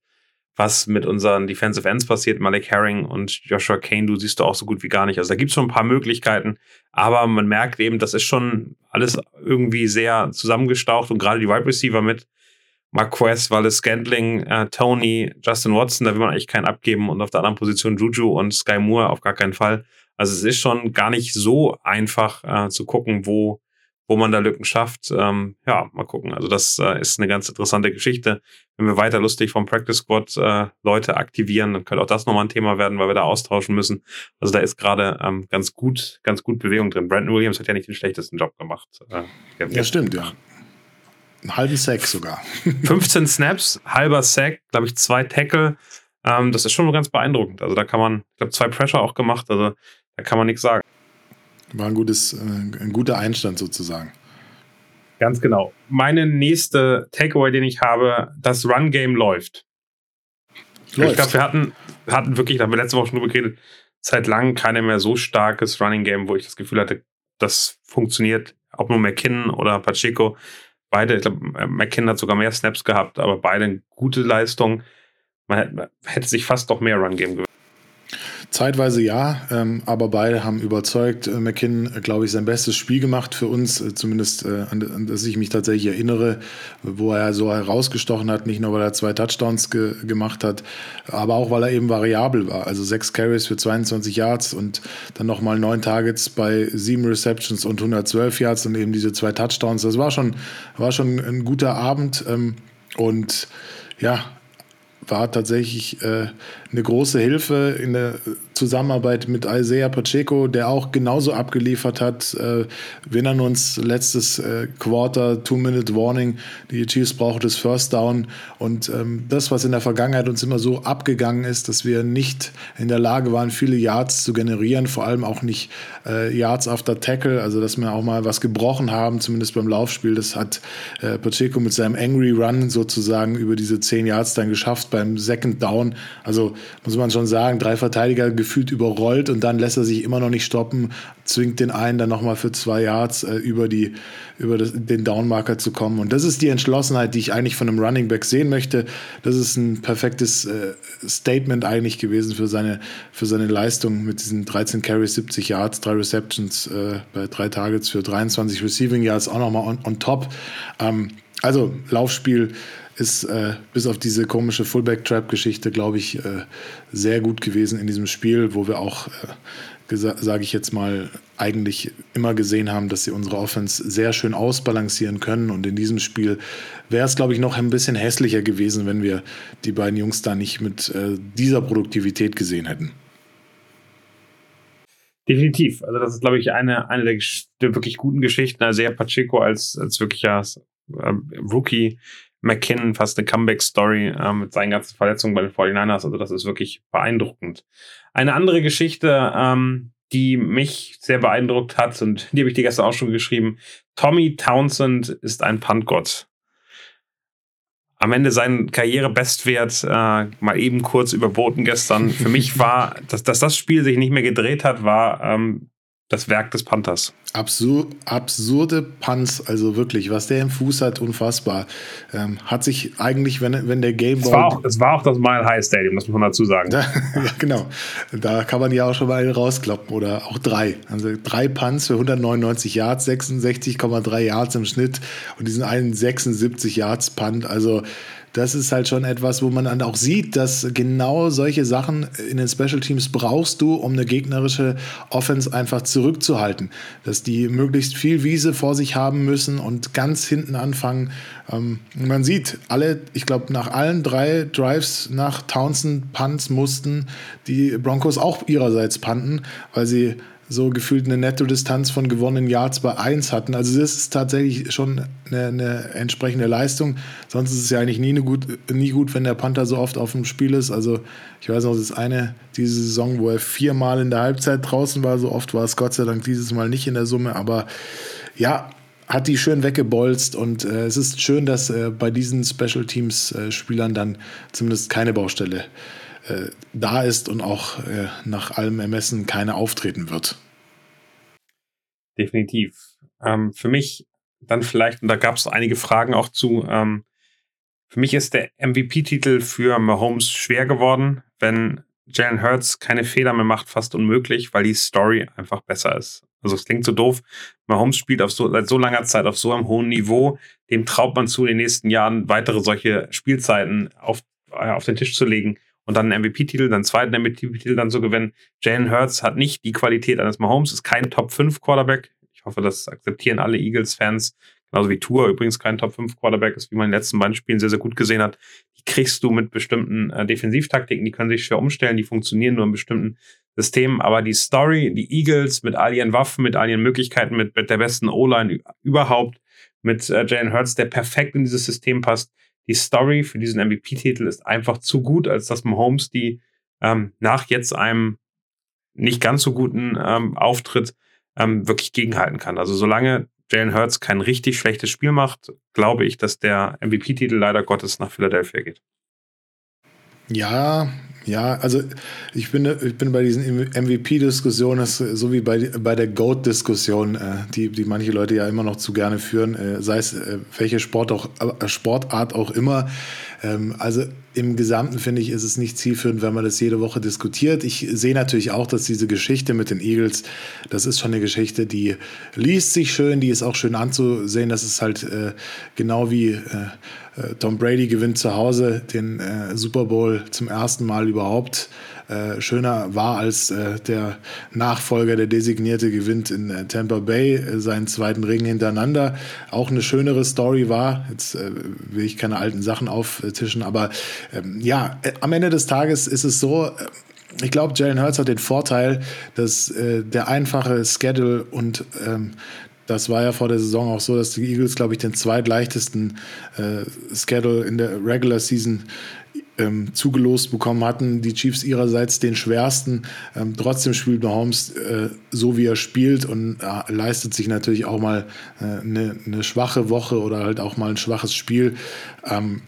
Speaker 1: was mit unseren Defensive Ends passiert. Malik Herring und Joshua Kane, du siehst du auch so gut wie gar nicht. Also da gibt es schon ein paar Möglichkeiten, aber man merkt eben, das ist schon alles irgendwie sehr zusammengestaucht und gerade die Wide Receiver mit Marquez, Wallace Scantling, äh, Tony, Justin Watson, da will man eigentlich keinen abgeben und auf der anderen Position Juju und Sky Moore auf gar keinen Fall. Also es ist schon gar nicht so einfach äh, zu gucken, wo wo man da Lücken schafft. Ähm, ja, mal gucken. Also das äh, ist eine ganz interessante Geschichte. Wenn wir weiter lustig vom Practice Squad äh, Leute aktivieren, dann könnte auch das nochmal ein Thema werden, weil wir da austauschen müssen. Also da ist gerade ähm, ganz gut, ganz gut Bewegung drin. Brandon Williams hat ja nicht den schlechtesten Job gemacht.
Speaker 2: Äh, ja, stimmt, ja. Einen halben Sack sogar. *laughs*
Speaker 1: 15 Snaps, halber Sack, glaube ich, zwei Tackle. Ähm, das ist schon ganz beeindruckend. Also da kann man, ich glaube, zwei Pressure auch gemacht. Also da kann man nichts sagen.
Speaker 2: War ein, gutes, äh, ein guter Einstand sozusagen.
Speaker 1: Ganz genau. Meine nächste Takeaway, den ich habe, das Run-Game läuft. läuft. Ich glaube, wir hatten, hatten wirklich, da haben wir letzte Woche schon drüber geredet, seit langem keine mehr so starkes Running-Game, wo ich das Gefühl hatte, das funktioniert. Ob nur McKinnon oder Pacheco. Beide, ich glaube, McKinnon hat sogar mehr Snaps gehabt, aber beide eine gute Leistung. Man hätte, sich fast doch mehr Run-Game gewünscht.
Speaker 2: Zeitweise ja, ähm, aber beide haben überzeugt. Äh, McKinnon, äh, glaube ich, sein bestes Spiel gemacht für uns, äh, zumindest äh, an, an, das ich mich tatsächlich erinnere, wo er so herausgestochen hat, nicht nur weil er zwei Touchdowns ge gemacht hat, aber auch weil er eben variabel war. Also sechs Carries für 22 Yards und dann nochmal neun Targets bei sieben Receptions und 112 Yards und eben diese zwei Touchdowns. Das war schon, war schon ein guter Abend ähm, und ja, war tatsächlich äh, eine große Hilfe in der Zusammenarbeit mit Isaiah Pacheco, der auch genauso abgeliefert hat. Äh, wir erinnern uns letztes äh, Quarter, Two-Minute-Warning, die Chiefs brauchen das First Down und ähm, das, was in der Vergangenheit uns immer so abgegangen ist, dass wir nicht in der Lage waren, viele Yards zu generieren, vor allem auch nicht äh, Yards after Tackle, also dass wir auch mal was gebrochen haben, zumindest beim Laufspiel. Das hat äh, Pacheco mit seinem Angry Run sozusagen über diese zehn Yards dann geschafft beim Second Down. Also muss man schon sagen, drei Verteidiger gefühlt überrollt und dann lässt er sich immer noch nicht stoppen, zwingt den einen dann nochmal für zwei Yards äh, über, die, über das, den Downmarker zu kommen. Und das ist die Entschlossenheit, die ich eigentlich von einem Running Back sehen möchte. Das ist ein perfektes äh, Statement eigentlich gewesen für seine, für seine Leistung mit diesen 13 Carries, 70 Yards, drei Receptions äh, bei drei Targets für 23 Receiving Yards auch nochmal on, on top. Ähm, also Laufspiel ist äh, bis auf diese komische Fullback-Trap-Geschichte, glaube ich, äh, sehr gut gewesen in diesem Spiel, wo wir auch, äh, sage ich jetzt mal, eigentlich immer gesehen haben, dass sie unsere Offense sehr schön ausbalancieren können. Und in diesem Spiel wäre es, glaube ich, noch ein bisschen hässlicher gewesen, wenn wir die beiden Jungs da nicht mit äh, dieser Produktivität gesehen hätten.
Speaker 1: Definitiv. Also das ist, glaube ich, eine, eine der, der wirklich guten Geschichten. Also sehr Pacheco als, als wirklicher äh, Rookie McKinnon fast eine Comeback-Story äh, mit seinen ganzen Verletzungen bei den 49ers. Also das ist wirklich beeindruckend. Eine andere Geschichte, ähm, die mich sehr beeindruckt hat und die habe ich dir gestern auch schon geschrieben. Tommy Townsend ist ein Puntgott. Am Ende seinen Karrierebestwert äh, mal eben kurz überboten gestern. Für mich war, dass, dass das Spiel sich nicht mehr gedreht hat, war ähm, das Werk des Panthers.
Speaker 2: Absur absurde Punts, also wirklich, was der im Fuß hat, unfassbar. Ähm, hat sich eigentlich, wenn, wenn der Game
Speaker 1: Es war, auch, es war auch das Mile High Stadium, das muss man dazu sagen.
Speaker 2: Da, *laughs* ja, genau. Da kann man ja auch schon mal rauskloppen oder auch drei. Also drei Punts für 199 Yards, 66,3 Yards im Schnitt und diesen einen 76 Yards Punt. Also das ist halt schon etwas, wo man dann auch sieht, dass genau solche Sachen in den Special Teams brauchst du, um eine gegnerische Offense einfach zurückzuhalten. Dass die möglichst viel Wiese vor sich haben müssen und ganz hinten anfangen. Ähm, man sieht, alle, ich glaube, nach allen drei Drives nach Townsend Punts mussten die Broncos auch ihrerseits panten, weil sie so gefühlt eine Netto-Distanz von gewonnenen Yards bei 1 hatten. Also das ist tatsächlich schon eine, eine, entsprechende Leistung. Sonst ist es ja eigentlich nie, eine gut, nie gut, wenn der Panther so oft auf dem Spiel ist. Also ich weiß noch, das ist eine diese Saison, wo er viermal in der Halbzeit draußen war. So oft war es Gott sei Dank dieses Mal nicht in der Summe. Aber ja, hat die schön weggebolzt und äh, es ist schön, dass äh, bei diesen Special Teams äh, Spielern dann zumindest keine Baustelle äh, äh, da ist und auch äh, nach allem Ermessen keine auftreten wird.
Speaker 1: Definitiv. Ähm, für mich dann vielleicht, und da gab es einige Fragen auch zu, ähm, für mich ist der MVP-Titel für Mahomes schwer geworden, wenn Jalen Hurts keine Fehler mehr macht, fast unmöglich, weil die Story einfach besser ist. Also es klingt so doof. Mahomes spielt auf so, seit so langer Zeit auf so einem hohen Niveau. Dem traut man zu, in den nächsten Jahren weitere solche Spielzeiten auf, äh, auf den Tisch zu legen und dann einen MVP-Titel, dann einen zweiten MVP-Titel dann zu gewinnen. Jalen Hurts hat nicht die Qualität eines Mahomes, ist kein Top-5-Quarterback. Ich hoffe, das akzeptieren alle Eagles-Fans. Genauso wie Tour übrigens kein Top-5-Quarterback ist, wie man in den letzten beiden Spielen sehr, sehr gut gesehen hat. Die kriegst du mit bestimmten äh, Defensivtaktiken, die können sich schwer umstellen, die funktionieren nur in bestimmten Systemen. Aber die Story, die Eagles mit all ihren Waffen, mit all ihren Möglichkeiten, mit, mit der besten O-Line überhaupt, mit äh, Jalen Hurts, der perfekt in dieses System passt, die Story für diesen MVP-Titel ist einfach zu gut, als dass Mahomes die ähm, nach jetzt einem nicht ganz so guten ähm, Auftritt ähm, wirklich gegenhalten kann. Also solange Jalen Hurts kein richtig schlechtes Spiel macht, glaube ich, dass der MVP-Titel leider Gottes nach Philadelphia geht.
Speaker 2: Ja, ja, also ich bin, ich bin bei diesen MVP-Diskussionen, so wie bei, bei der GOAT-Diskussion, äh, die, die manche Leute ja immer noch zu gerne führen, äh, sei es äh, welche Sport auch, Sportart auch immer. Ähm, also im Gesamten finde ich, ist es nicht zielführend, wenn man das jede Woche diskutiert. Ich sehe natürlich auch, dass diese Geschichte mit den Eagles, das ist schon eine Geschichte, die liest sich schön, die ist auch schön anzusehen. Das ist halt äh, genau wie äh, äh Tom Brady gewinnt zu Hause den äh, Super Bowl zum ersten Mal überhaupt. Äh, schöner war, als äh, der Nachfolger, der Designierte, gewinnt in äh, Tampa Bay äh, seinen zweiten Ring hintereinander. Auch eine schönere Story war. Jetzt äh, will ich keine alten Sachen auftischen, aber ähm, ja, am Ende des Tages ist es so, ich glaube, Jalen Hurts hat den Vorteil, dass äh, der einfache Schedule und ähm, das war ja vor der Saison auch so, dass die Eagles, glaube ich, den zweitleichtesten äh, Schedule in der Regular Season ähm, zugelost bekommen hatten. Die Chiefs ihrerseits den schwersten. Ähm, trotzdem spielt Mahomes äh, so, wie er spielt und äh, leistet sich natürlich auch mal eine äh, ne, ne schwache Woche oder halt auch mal ein schwaches Spiel. Ähm,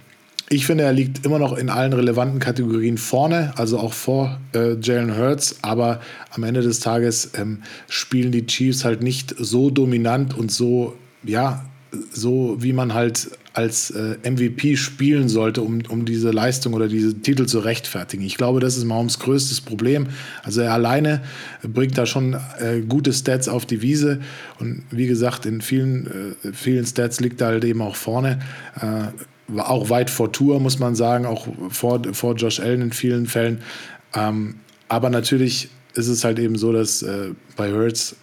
Speaker 2: ich finde, er liegt immer noch in allen relevanten Kategorien vorne, also auch vor äh, Jalen Hurts. Aber am Ende des Tages ähm, spielen die Chiefs halt nicht so dominant und so, ja, so wie man halt als äh, MVP spielen sollte, um, um diese Leistung oder diese Titel zu rechtfertigen. Ich glaube, das ist Mahomes größtes Problem. Also er alleine bringt da schon äh, gute Stats auf die Wiese und wie gesagt, in vielen, äh, vielen Stats liegt er halt eben auch vorne. Auch weit vor Tour, muss man sagen, auch vor, vor Josh Allen in vielen Fällen. Ähm, aber natürlich ist es halt eben so, dass äh, bei Hurts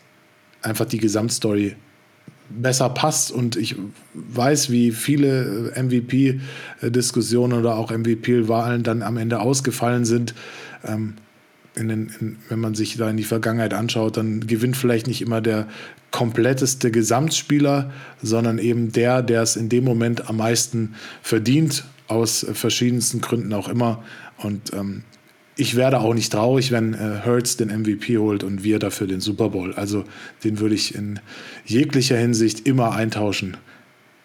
Speaker 2: einfach die Gesamtstory besser passt. Und ich weiß, wie viele äh, MVP-Diskussionen oder auch MVP-Wahlen dann am Ende ausgefallen sind. Ähm, in den, in, wenn man sich da in die Vergangenheit anschaut, dann gewinnt vielleicht nicht immer der kompletteste Gesamtspieler, sondern eben der, der es in dem Moment am meisten verdient, aus verschiedensten Gründen auch immer. Und ähm, ich werde auch nicht traurig, wenn äh, Hertz den MVP holt und wir dafür den Super Bowl. Also den würde ich in jeglicher Hinsicht immer eintauschen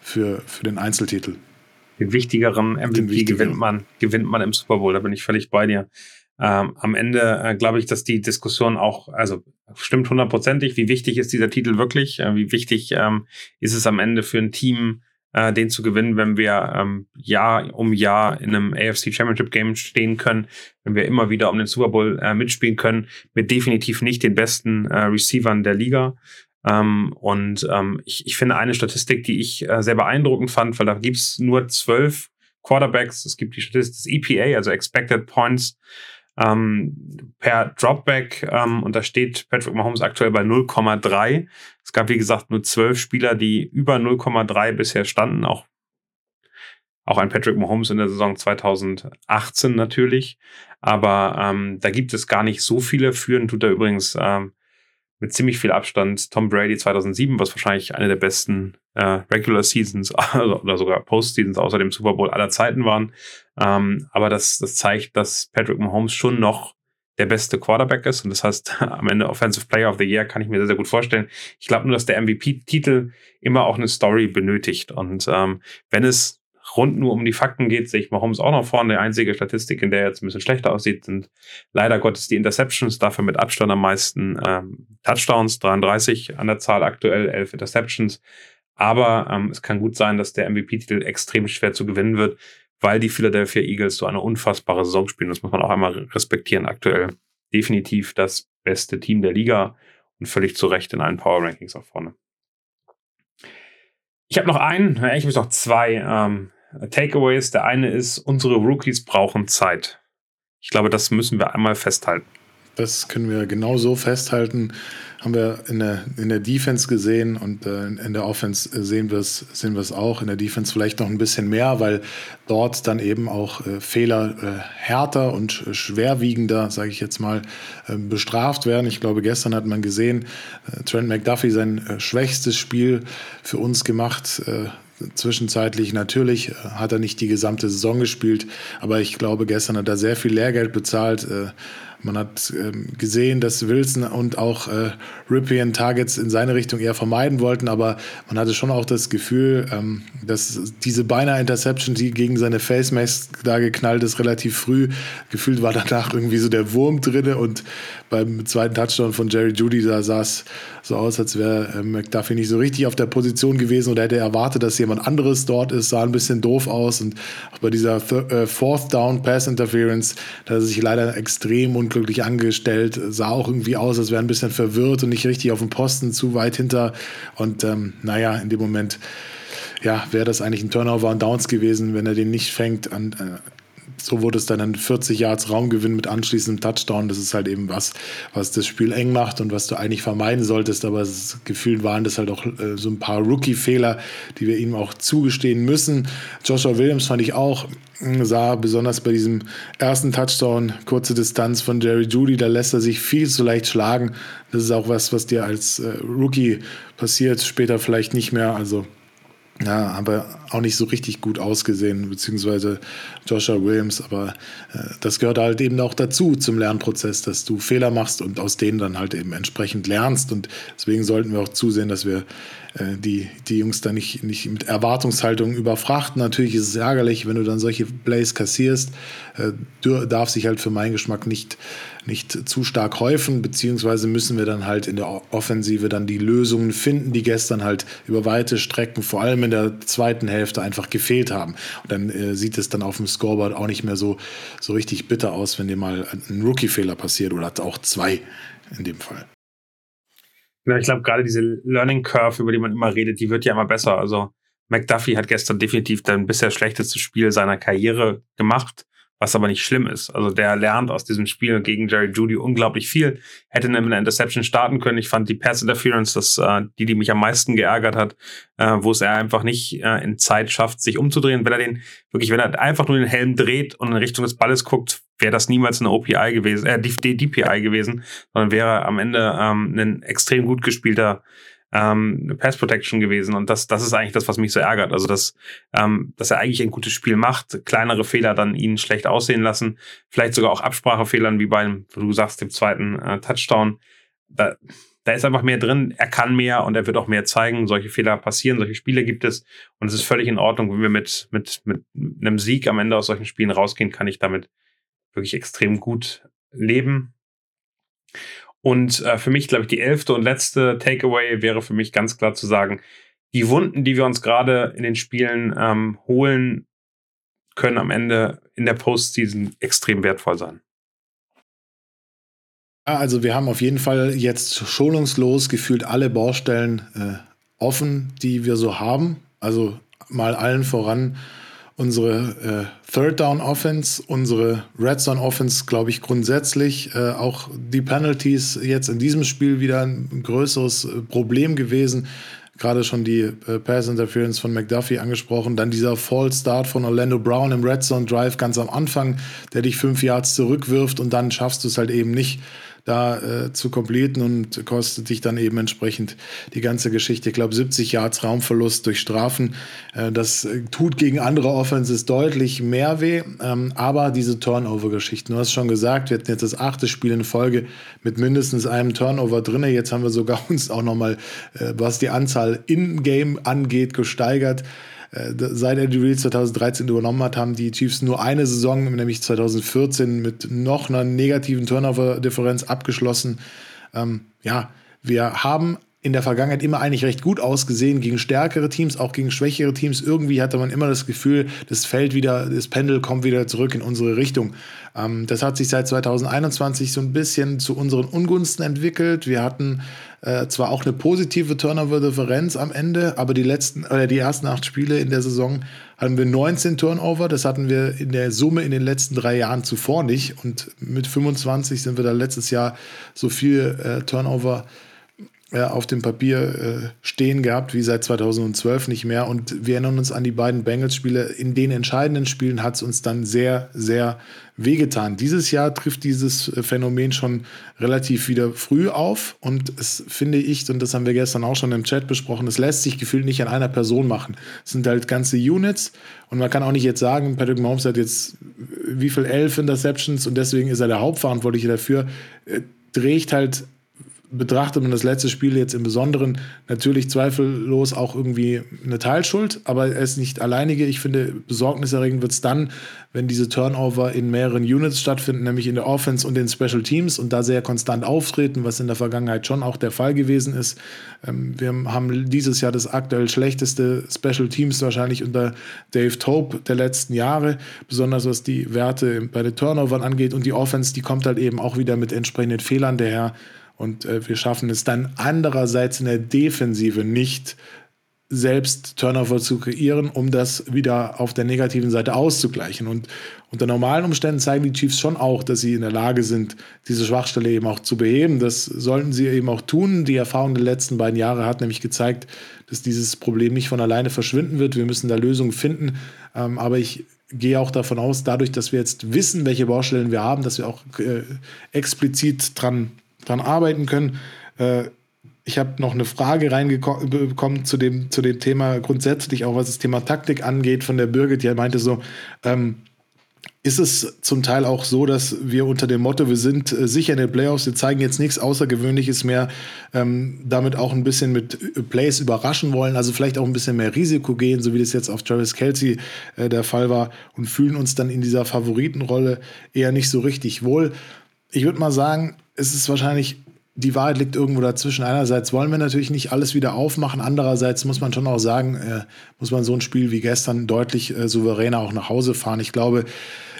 Speaker 2: für, für den Einzeltitel.
Speaker 1: Den wichtigeren MVP den wichtigeren. gewinnt man, gewinnt man im Super Bowl. Da bin ich völlig bei dir. Ähm, am Ende äh, glaube ich, dass die Diskussion auch, also stimmt hundertprozentig, wie wichtig ist dieser Titel wirklich? Äh, wie wichtig ähm, ist es am Ende für ein Team, äh, den zu gewinnen, wenn wir ähm, Jahr um Jahr in einem AFC Championship Game stehen können, wenn wir immer wieder um den Super Bowl äh, mitspielen können, mit definitiv nicht den besten äh, Receivern der Liga. Ähm, und ähm, ich, ich finde eine Statistik, die ich äh, sehr beeindruckend fand, weil da gibt's nur zwölf Quarterbacks. Es gibt die Statistik des EPA, also Expected Points ähm, per Dropback. Ähm, und da steht Patrick Mahomes aktuell bei 0,3. Es gab, wie gesagt, nur zwölf Spieler, die über 0,3 bisher standen. Auch, auch ein Patrick Mahomes in der Saison 2018 natürlich. Aber ähm, da gibt es gar nicht so viele. Führen tut er übrigens ähm, mit ziemlich viel Abstand Tom Brady 2007, was wahrscheinlich eine der besten äh, Regular Seasons *laughs* also, oder sogar Postseasons außer dem Super Bowl aller Zeiten waren. Ähm, aber das, das zeigt, dass Patrick Mahomes schon noch der beste Quarterback ist und das heißt *laughs* am Ende Offensive Player of the Year kann ich mir sehr, sehr gut vorstellen. Ich glaube nur, dass der MVP-Titel immer auch eine Story benötigt und ähm, wenn es rund nur um die Fakten geht, sehe ich Mahomes auch noch vorne. Die einzige Statistik, in der er jetzt ein bisschen schlechter aussieht, sind leider Gottes die Interceptions. Dafür mit Abstand am meisten ähm, Touchdowns, 33 an der Zahl aktuell, 11 Interceptions. Aber ähm, es kann gut sein, dass der MVP-Titel extrem schwer zu gewinnen wird, weil die Philadelphia Eagles so eine unfassbare Saison spielen. Das muss man auch einmal respektieren. Aktuell definitiv das beste Team der Liga und völlig zu Recht in allen Power Rankings auch vorne. Ich habe noch einen, ich habe noch zwei ähm, Takeaways. Der eine ist, unsere Rookies brauchen Zeit. Ich glaube, das müssen wir einmal festhalten.
Speaker 2: Das können wir genau so festhalten. Haben wir in der, in der Defense gesehen und äh, in der Offense sehen wir es sehen auch. In der Defense vielleicht noch ein bisschen mehr, weil dort dann eben auch äh, Fehler äh, härter und schwerwiegender, sage ich jetzt mal, äh, bestraft werden. Ich glaube, gestern hat man gesehen, äh, Trent McDuffie sein äh, schwächstes Spiel für uns gemacht Zwischenzeitlich natürlich hat er nicht die gesamte Saison gespielt, aber ich glaube, gestern hat er sehr viel Lehrgeld bezahlt. Man hat ähm, gesehen, dass Wilson und auch äh, Ripien Targets in seine Richtung eher vermeiden wollten, aber man hatte schon auch das Gefühl, ähm, dass diese beinahe Interception, die gegen seine Face Mask da geknallt ist, relativ früh, gefühlt war danach irgendwie so der Wurm drinne und beim zweiten Touchdown von Jerry Judy, da sah es so aus, als wäre äh, McDuffie nicht so richtig auf der Position gewesen oder hätte erwartet, dass jemand anderes dort ist, sah ein bisschen doof aus und auch bei dieser Th äh, Fourth Down Pass Interference, da hat er sich leider extrem unglücklich angestellt, sah auch irgendwie aus, als wäre ein bisschen verwirrt und nicht richtig auf dem Posten, zu weit hinter und ähm, naja, in dem Moment ja, wäre das eigentlich ein Turnover und Downs gewesen, wenn er den nicht fängt. An, so wurde es dann ein 40 Yards Raumgewinn mit anschließendem Touchdown. Das ist halt eben was, was das Spiel eng macht und was du eigentlich vermeiden solltest. Aber gefühlt waren das halt auch äh, so ein paar Rookie-Fehler, die wir ihm auch zugestehen müssen. Joshua Williams fand ich auch, hm, sah besonders bei diesem ersten Touchdown, kurze Distanz von Jerry Judy, da lässt er sich viel zu leicht schlagen. Das ist auch was, was dir als äh, Rookie passiert, später vielleicht nicht mehr. Also ja, aber auch nicht so richtig gut ausgesehen, beziehungsweise Joshua Williams. Aber äh, das gehört halt eben auch dazu zum Lernprozess, dass du Fehler machst und aus denen dann halt eben entsprechend lernst. Und deswegen sollten wir auch zusehen, dass wir äh, die, die Jungs da nicht, nicht mit Erwartungshaltung überfrachten. Natürlich ist es ärgerlich, wenn du dann solche Plays kassierst. Äh, darf sich halt für meinen Geschmack nicht nicht zu stark häufen, beziehungsweise müssen wir dann halt in der Offensive dann die Lösungen finden, die gestern halt über weite Strecken, vor allem in der zweiten Hälfte, einfach gefehlt haben. Und dann äh, sieht es dann auf dem Scoreboard auch nicht mehr so, so richtig bitter aus, wenn dir mal ein Rookie-Fehler passiert oder auch zwei in dem Fall.
Speaker 1: Ja, ich glaube, gerade diese Learning Curve, über die man immer redet, die wird ja immer besser. Also McDuffie hat gestern definitiv dann bisher schlechteste Spiel seiner Karriere gemacht was aber nicht schlimm ist. Also der lernt aus diesem Spiel gegen Jerry Judy unglaublich viel. Hätte mit einer Interception starten können. Ich fand die Pass Interference, das äh, die, die mich am meisten geärgert hat, äh, wo es er einfach nicht äh, in Zeit schafft, sich umzudrehen. Wenn er den wirklich, wenn er einfach nur den Helm dreht und in Richtung des Balles guckt, wäre das niemals eine OPI gewesen, äh, DPI gewesen, sondern wäre am Ende ähm, ein extrem gut gespielter ähm, Pass Protection gewesen. Und das, das ist eigentlich das, was mich so ärgert. Also, dass, ähm, dass er eigentlich ein gutes Spiel macht, kleinere Fehler dann ihn schlecht aussehen lassen, vielleicht sogar auch Absprachefehlern, wie beim, du sagst, dem zweiten äh, Touchdown. Da, da ist einfach mehr drin, er kann mehr und er wird auch mehr zeigen. Solche Fehler passieren, solche Spiele gibt es. Und es ist völlig in Ordnung, wenn wir mit, mit, mit einem Sieg am Ende aus solchen Spielen rausgehen, kann ich damit wirklich extrem gut leben. Und äh, für mich, glaube ich, die elfte und letzte Takeaway wäre für mich ganz klar zu sagen, die Wunden, die wir uns gerade in den Spielen ähm, holen, können am Ende in der Postseason extrem wertvoll sein.
Speaker 2: Also wir haben auf jeden Fall jetzt schonungslos gefühlt alle Baustellen äh, offen, die wir so haben. Also mal allen voran unsere äh, Third Down Offense, unsere Red Zone Offense, glaube ich, grundsätzlich. Äh, auch die Penalties jetzt in diesem Spiel wieder ein größeres äh, Problem gewesen. Gerade schon die äh, Pass Interference von McDuffie angesprochen. Dann dieser Fall Start von Orlando Brown im Red Zone Drive ganz am Anfang, der dich fünf Yards zurückwirft und dann schaffst du es halt eben nicht da äh, zu completen und kostet dich dann eben entsprechend die ganze Geschichte. Ich glaube, 70 Yards Raumverlust durch Strafen. Äh, das äh, tut gegen andere Offenses deutlich mehr weh. Ähm, aber diese Turnover-Geschichten, du hast schon gesagt, wir hatten jetzt das achte Spiel in Folge mit mindestens einem Turnover drin. Jetzt haben wir sogar *laughs* uns auch nochmal, äh, was die Anzahl in-game angeht, gesteigert. Äh, seit Andy Reid 2013 übernommen hat, haben die Chiefs nur eine Saison, nämlich 2014, mit noch einer negativen Turnover-Differenz abgeschlossen. Ähm, ja, wir haben in der Vergangenheit immer eigentlich recht gut ausgesehen gegen stärkere Teams, auch gegen schwächere Teams. Irgendwie hatte man immer das Gefühl, das Feld wieder, das Pendel kommt wieder zurück in unsere Richtung. Ähm, das hat sich seit 2021 so ein bisschen zu unseren Ungunsten entwickelt. Wir hatten äh, zwar auch eine positive Turnover-Differenz am Ende, aber die letzten oder die ersten acht Spiele in der Saison hatten wir 19 Turnover. Das hatten wir in der Summe in den letzten drei Jahren zuvor nicht. Und mit 25 sind wir da letztes Jahr so viel äh, Turnover äh, auf dem Papier äh, stehen gehabt, wie seit 2012 nicht mehr. Und wir erinnern uns an die beiden Bengals-Spiele. In den entscheidenden Spielen hat es uns dann sehr, sehr wehgetan. Dieses Jahr trifft dieses äh, Phänomen schon relativ wieder früh auf. Und es finde ich, und das haben wir gestern auch schon im Chat besprochen, es lässt sich gefühlt nicht an einer Person machen. Es sind halt ganze Units. Und man kann auch nicht jetzt sagen, Patrick Mahomes hat jetzt wie viel elf Interceptions und deswegen ist er der Hauptverantwortliche dafür. Trägt halt betrachtet man das letzte Spiel jetzt im Besonderen natürlich zweifellos auch irgendwie eine Teilschuld, aber er ist nicht alleinige. Ich finde, besorgniserregend wird es dann, wenn diese Turnover in mehreren Units stattfinden, nämlich in der Offense und den Special Teams und da sehr konstant auftreten, was in der Vergangenheit schon auch der Fall gewesen ist. Ähm, wir haben dieses Jahr das aktuell schlechteste Special Teams wahrscheinlich unter Dave Tope der letzten Jahre, besonders was die Werte bei den Turnovern angeht und die Offense, die kommt halt eben auch wieder mit entsprechenden Fehlern daher. Und äh, wir schaffen es dann andererseits in der Defensive nicht, selbst Turnover zu kreieren, um das wieder auf der negativen Seite auszugleichen. Und unter normalen Umständen zeigen die Chiefs schon auch, dass sie in der Lage sind, diese Schwachstelle eben auch zu beheben. Das sollten sie eben auch tun. Die Erfahrung der letzten beiden Jahre hat nämlich gezeigt, dass dieses Problem nicht von alleine verschwinden wird. Wir müssen da Lösungen finden. Ähm, aber ich gehe auch davon aus, dadurch, dass wir jetzt wissen, welche Baustellen wir haben, dass wir auch äh, explizit dran dran arbeiten können. Äh, ich habe noch eine Frage reinbekommen zu dem, zu dem Thema grundsätzlich, auch was das Thema Taktik angeht, von der Birgit, die meinte so, ähm, ist es zum Teil auch so, dass wir unter dem Motto, wir sind äh, sicher in den Playoffs, wir zeigen jetzt nichts Außergewöhnliches mehr, ähm, damit auch ein bisschen mit äh, Plays überraschen wollen, also vielleicht auch ein bisschen mehr Risiko gehen, so wie das jetzt auf Travis Kelsey äh, der Fall war und fühlen uns dann in dieser Favoritenrolle eher nicht so richtig wohl. Ich würde mal sagen, es ist wahrscheinlich, die Wahrheit liegt irgendwo dazwischen. Einerseits wollen wir natürlich nicht alles wieder aufmachen, andererseits muss man schon auch sagen, äh, muss man so ein Spiel wie gestern deutlich äh, souveräner auch nach Hause fahren. Ich glaube,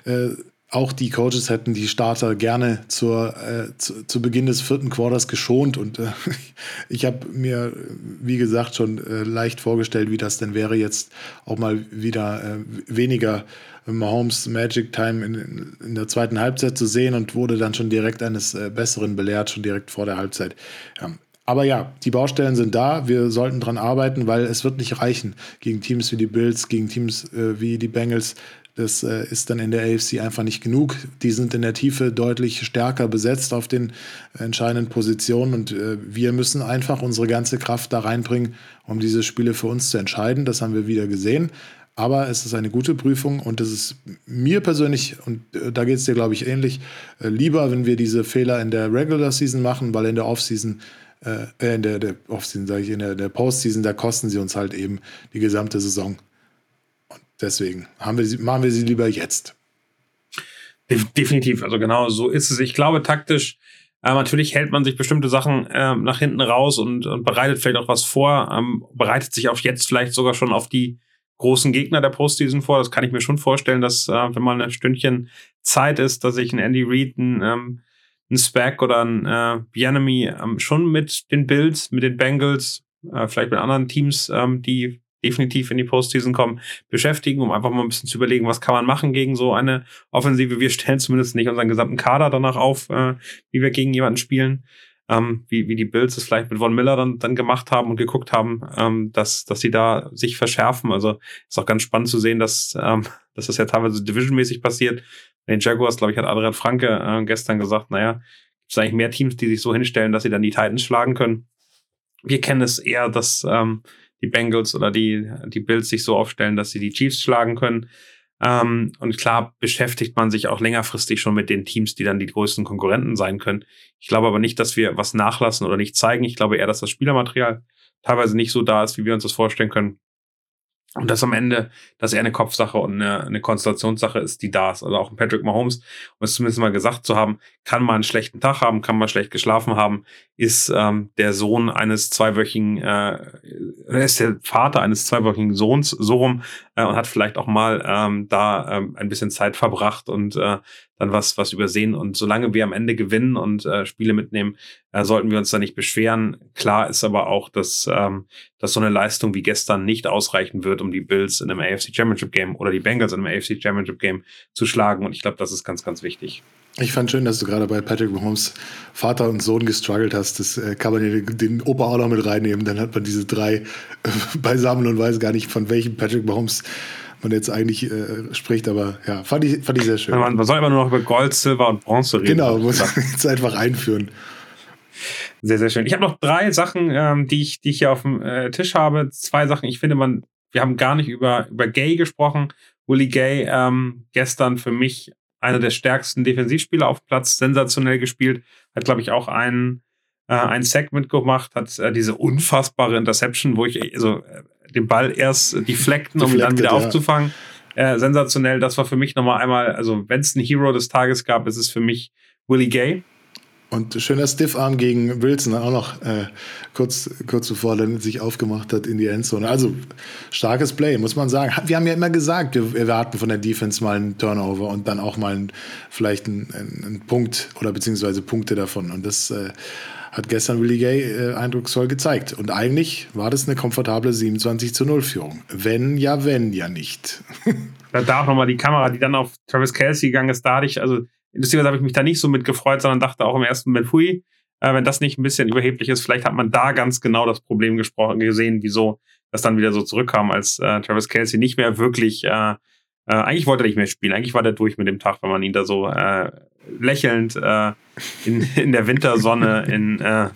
Speaker 2: äh, auch die Coaches hätten die Starter gerne zur, äh, zu, zu, Beginn des vierten Quarters geschont. Und äh, *laughs* ich habe mir, wie gesagt, schon äh, leicht vorgestellt, wie das denn wäre, jetzt auch mal wieder äh, weniger Mahomes Magic Time in, in, der zweiten Halbzeit zu sehen und wurde dann schon direkt eines äh, Besseren belehrt, schon direkt vor der Halbzeit. Ja. Aber ja, die Baustellen sind da. Wir sollten dran arbeiten, weil es wird nicht reichen gegen Teams wie die Bills, gegen Teams äh, wie die Bengals. Das äh, ist dann in der AFC einfach nicht genug. Die sind in der Tiefe deutlich stärker besetzt auf den entscheidenden Positionen und äh, wir müssen einfach unsere ganze Kraft da reinbringen, um diese Spiele für uns zu entscheiden. Das haben wir wieder gesehen. Aber es ist eine gute Prüfung und es ist mir persönlich, und äh, da geht es dir, glaube ich, ähnlich, äh, lieber, wenn wir diese Fehler in der Regular Season machen, weil in der Offseason, äh, äh in der, der Offseason, sage ich, in der, der Postseason, da kosten sie uns halt eben die gesamte Saison. Und deswegen haben wir sie, machen wir sie lieber jetzt.
Speaker 1: Definitiv, also genau so ist es. Ich glaube, taktisch, äh, natürlich hält man sich bestimmte Sachen äh, nach hinten raus und, und, bereitet vielleicht auch was vor, ähm, bereitet sich auch jetzt vielleicht sogar schon auf die großen Gegner der Postseason vor. Das kann ich mir schon vorstellen, dass äh, wenn mal ein Stündchen Zeit ist, dass ich einen Andy Reid, einen, ähm, einen Spack oder einen äh, Bienemy ähm, schon mit den Bills, mit den Bengals, äh, vielleicht mit anderen Teams, ähm, die definitiv in die Postseason kommen, beschäftigen, um einfach mal ein bisschen zu überlegen, was kann man machen gegen so eine Offensive. Wir stellen zumindest nicht unseren gesamten Kader danach auf, äh, wie wir gegen jemanden spielen. Ähm, wie, wie die Bills es vielleicht mit Von Miller dann, dann gemacht haben und geguckt haben, ähm, dass, dass sie da sich verschärfen. Also ist auch ganz spannend zu sehen, dass, ähm, *laughs* dass das ja teilweise divisionmäßig passiert. Den Jaguars, glaube ich, hat Adrian Franke äh, gestern gesagt, naja, gibt es eigentlich mehr Teams, die sich so hinstellen, dass sie dann die Titans schlagen können. Wir kennen es eher, dass ähm, die Bengals oder die, die Bills sich so aufstellen, dass sie die Chiefs schlagen können. Ähm, und klar beschäftigt man sich auch längerfristig schon mit den Teams, die dann die größten Konkurrenten sein können. Ich glaube aber nicht, dass wir was nachlassen oder nicht zeigen. Ich glaube eher, dass das Spielermaterial teilweise nicht so da ist, wie wir uns das vorstellen können. Und das am Ende, dass er eine Kopfsache und eine, eine Konstellationssache ist, die da ist. Also auch ein Patrick Mahomes, um es zumindest mal gesagt zu haben, kann man einen schlechten Tag haben, kann man schlecht geschlafen haben, ist ähm, der Sohn eines zweiwöchigen, äh, ist der Vater eines zweiwöchigen Sohns so rum äh, und hat vielleicht auch mal ähm, da ähm, ein bisschen Zeit verbracht und äh, dann was, was übersehen. Und solange wir am Ende gewinnen und äh, Spiele mitnehmen, äh, sollten wir uns da nicht beschweren. Klar ist aber auch, dass, ähm, dass so eine Leistung wie gestern nicht ausreichen wird, um die Bills in einem AFC Championship Game oder die Bengals in einem AFC Championship Game zu schlagen. Und ich glaube, das ist ganz, ganz wichtig.
Speaker 2: Ich fand schön, dass du gerade bei Patrick Mahomes Vater und Sohn gestruggelt hast. Das äh, kann man den, den Opa auch noch mit reinnehmen. Dann hat man diese drei äh, *laughs* beisammen und weiß gar nicht, von welchem Patrick Mahomes man jetzt eigentlich äh, spricht. Aber ja, fand ich, fand ich sehr schön.
Speaker 1: Man, man soll immer nur noch über Gold, Silber und Bronze reden.
Speaker 2: Genau, muss man *laughs* jetzt einfach einführen.
Speaker 1: Sehr, sehr schön. Ich habe noch drei Sachen, ähm, die, ich, die ich hier auf dem äh, Tisch habe. Zwei Sachen. Ich finde, man, wir haben gar nicht über, über Gay gesprochen. Willie Gay ähm, gestern für mich einer der stärksten Defensivspieler auf Platz, sensationell gespielt, hat, glaube ich, auch einen, äh, einen Sack mitgemacht, hat äh, diese unfassbare Interception, wo ich also, äh, den Ball erst deflecten, um ihn dann wieder ja. aufzufangen. Äh, sensationell, das war für mich nochmal einmal, also wenn es einen Hero des Tages gab, ist es für mich Willie Gay.
Speaker 2: Und schöner Stiffarm gegen Wilson auch noch äh, kurz, kurz bevor er sich aufgemacht hat in die Endzone. Also starkes Play, muss man sagen. Wir haben ja immer gesagt, wir erwarten von der Defense mal einen Turnover und dann auch mal einen, vielleicht einen, einen Punkt oder beziehungsweise Punkte davon. Und das äh, hat gestern Willie Gay äh, eindrucksvoll gezeigt. Und eigentlich war das eine komfortable 27 zu 0 Führung. Wenn ja, wenn ja nicht.
Speaker 1: da auch nochmal die Kamera, die dann auf Travis Kelsey gegangen ist, da hatte ich, also Lustigerweise habe ich mich da nicht so mit gefreut, sondern dachte auch im ersten Moment, hui, äh, wenn das nicht ein bisschen überheblich ist, vielleicht hat man da ganz genau das Problem gesprochen, gesehen, wieso das dann wieder so zurückkam, als äh, Travis Kelsey nicht mehr wirklich, äh, äh, eigentlich wollte er nicht mehr spielen, eigentlich war der durch mit dem Tag, wenn man ihn da so äh, lächelnd äh, in, in der Wintersonne in, äh,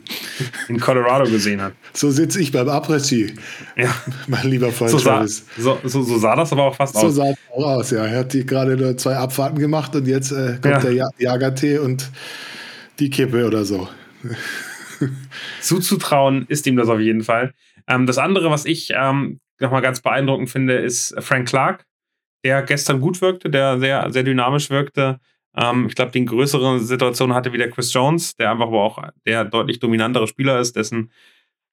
Speaker 1: in Colorado gesehen hat.
Speaker 2: So sitze ich beim Après-Ski. Ja. Mein lieber Freund
Speaker 1: so sah, so, so, so, sah das aber auch fast
Speaker 2: so aus. So sah es auch aus, ja. Er hat gerade nur zwei Abfahrten gemacht und jetzt äh, kommt ja. der ja Jagertee und die Kippe oder so.
Speaker 1: Zuzutrauen ist ihm das auf jeden Fall. Ähm, das andere, was ich ähm, nochmal ganz beeindruckend finde, ist Frank Clark, der gestern gut wirkte, der sehr, sehr dynamisch wirkte. Ähm, ich glaube, die größere Situation hatte wieder Chris Jones, der einfach aber auch der deutlich dominantere Spieler ist, dessen,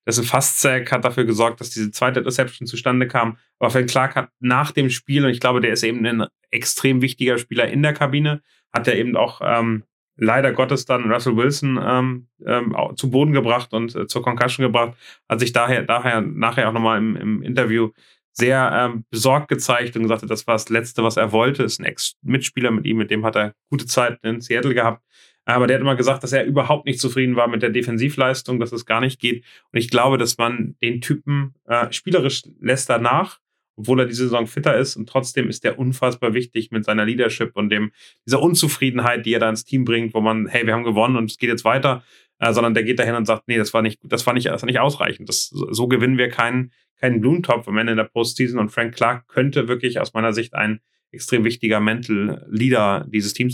Speaker 1: dessen Fast-Sack hat dafür gesorgt, dass diese zweite Reception zustande kam. Aber Frank Clark hat nach dem Spiel, und ich glaube, der ist eben ein extrem wichtiger Spieler in der Kabine, hat er eben auch ähm, leider Gottes dann Russell Wilson ähm, ähm, zu Boden gebracht und äh, zur Concussion gebracht, hat sich daher, daher nachher auch nochmal im, im Interview sehr ähm, besorgt gezeigt und gesagt hat, das war das Letzte, was er wollte. Ist ein Ex-Mitspieler mit ihm, mit dem hat er gute Zeit in Seattle gehabt. Aber der hat immer gesagt, dass er überhaupt nicht zufrieden war mit der Defensivleistung, dass es gar nicht geht. Und ich glaube, dass man den Typen äh, spielerisch lässt danach, obwohl er diese Saison fitter ist. Und trotzdem ist der unfassbar wichtig mit seiner Leadership und dem, dieser Unzufriedenheit, die er da ins Team bringt, wo man, hey, wir haben gewonnen und es geht jetzt weiter. Äh, sondern der geht dahin und sagt, nee, das war nicht, das war nicht, das war nicht ausreichend. Das, so gewinnen wir keinen, keinen Blumentopf am Ende in der Postseason und Frank Clark könnte wirklich aus meiner Sicht ein extrem wichtiger Mental Leader dieses Teams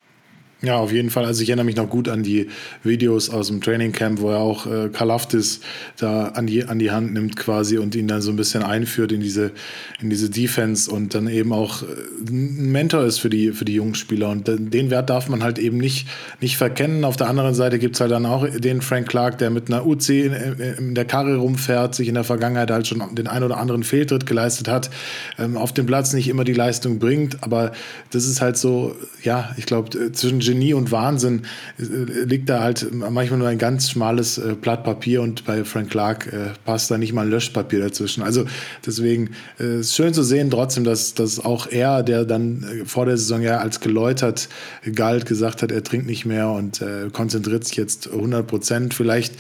Speaker 2: ja, auf jeden Fall. Also ich erinnere mich noch gut an die Videos aus dem Training Camp, wo er auch äh, Kalaftis da an die, an die Hand nimmt quasi und ihn dann so ein bisschen einführt in diese, in diese Defense und dann eben auch äh, ein Mentor ist für die, für die jungen Spieler. Und den Wert darf man halt eben nicht, nicht verkennen. Auf der anderen Seite gibt's halt dann auch den Frank Clark, der mit einer UC in, in der Karre rumfährt, sich in der Vergangenheit halt schon den ein oder anderen Fehltritt geleistet hat, ähm, auf dem Platz nicht immer die Leistung bringt. Aber das ist halt so, ja, ich glaube, zwischen Genie und Wahnsinn äh, liegt da halt manchmal nur ein ganz schmales äh, Blatt Papier und bei Frank Clark äh, passt da nicht mal ein Löschpapier dazwischen. Also deswegen äh, ist schön zu sehen trotzdem, dass, dass auch er, der dann äh, vor der Saison ja als geläutert galt, gesagt hat, er trinkt nicht mehr und äh, konzentriert sich jetzt 100 Prozent. Vielleicht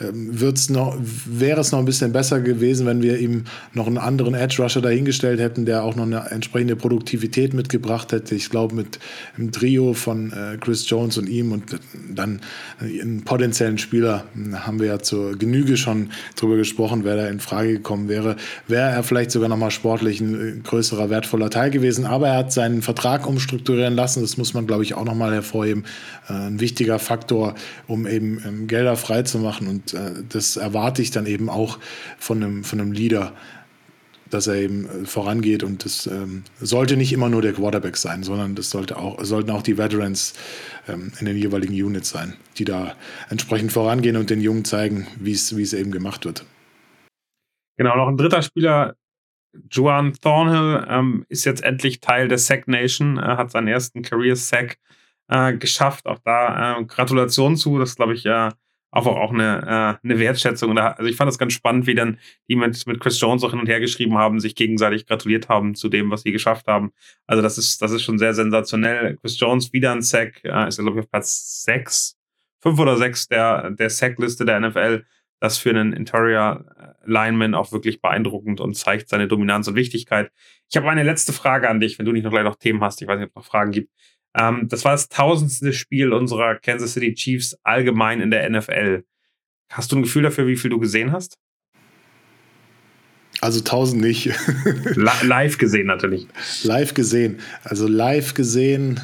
Speaker 2: wird's noch, wäre es noch ein bisschen besser gewesen, wenn wir ihm noch einen anderen Edge Rusher dahingestellt hätten, der auch noch eine entsprechende Produktivität mitgebracht hätte. Ich glaube, mit einem Trio von äh, Chris Jones und ihm und dann einen potenziellen Spieler hm, haben wir ja zur Genüge schon drüber gesprochen, wer da in Frage gekommen wäre. Wäre er vielleicht sogar noch mal sportlich ein äh, größerer, wertvoller Teil gewesen. Aber er hat seinen Vertrag umstrukturieren lassen. Das muss man, glaube ich, auch noch mal hervorheben. Äh, ein wichtiger Faktor, um eben ähm, Gelder frei zu machen und und äh, das erwarte ich dann eben auch von einem, von einem Leader, dass er eben äh, vorangeht. Und das ähm, sollte nicht immer nur der Quarterback sein, sondern das sollte auch, sollten auch die Veterans ähm, in den jeweiligen Units sein, die da entsprechend vorangehen und den Jungen zeigen, wie es eben gemacht wird.
Speaker 1: Genau, noch ein dritter Spieler, Joan Thornhill, ähm, ist jetzt endlich Teil der Sack Nation, er hat seinen ersten Career Sack äh, geschafft. Auch da äh, Gratulation zu. Das glaube ich ja einfach auch eine, äh, eine Wertschätzung. Also ich fand das ganz spannend, wie dann die mit, mit Chris Jones auch hin und her geschrieben haben, sich gegenseitig gratuliert haben zu dem, was sie geschafft haben. Also das ist, das ist schon sehr sensationell. Chris Jones wieder ein Sack, äh, ist glaube ich auf Platz sechs, fünf oder sechs der, der Sackliste der NFL. Das für einen Interior Lineman auch wirklich beeindruckend und zeigt seine Dominanz und Wichtigkeit. Ich habe eine letzte Frage an dich, wenn du nicht noch gleich noch Themen hast. Ich weiß nicht, ob es noch Fragen gibt. Ähm, das war das tausendste Spiel unserer Kansas City Chiefs allgemein in der NFL. Hast du ein Gefühl dafür, wie viel du gesehen hast?
Speaker 2: Also tausend nicht.
Speaker 1: live gesehen natürlich.
Speaker 2: Live gesehen. Also live gesehen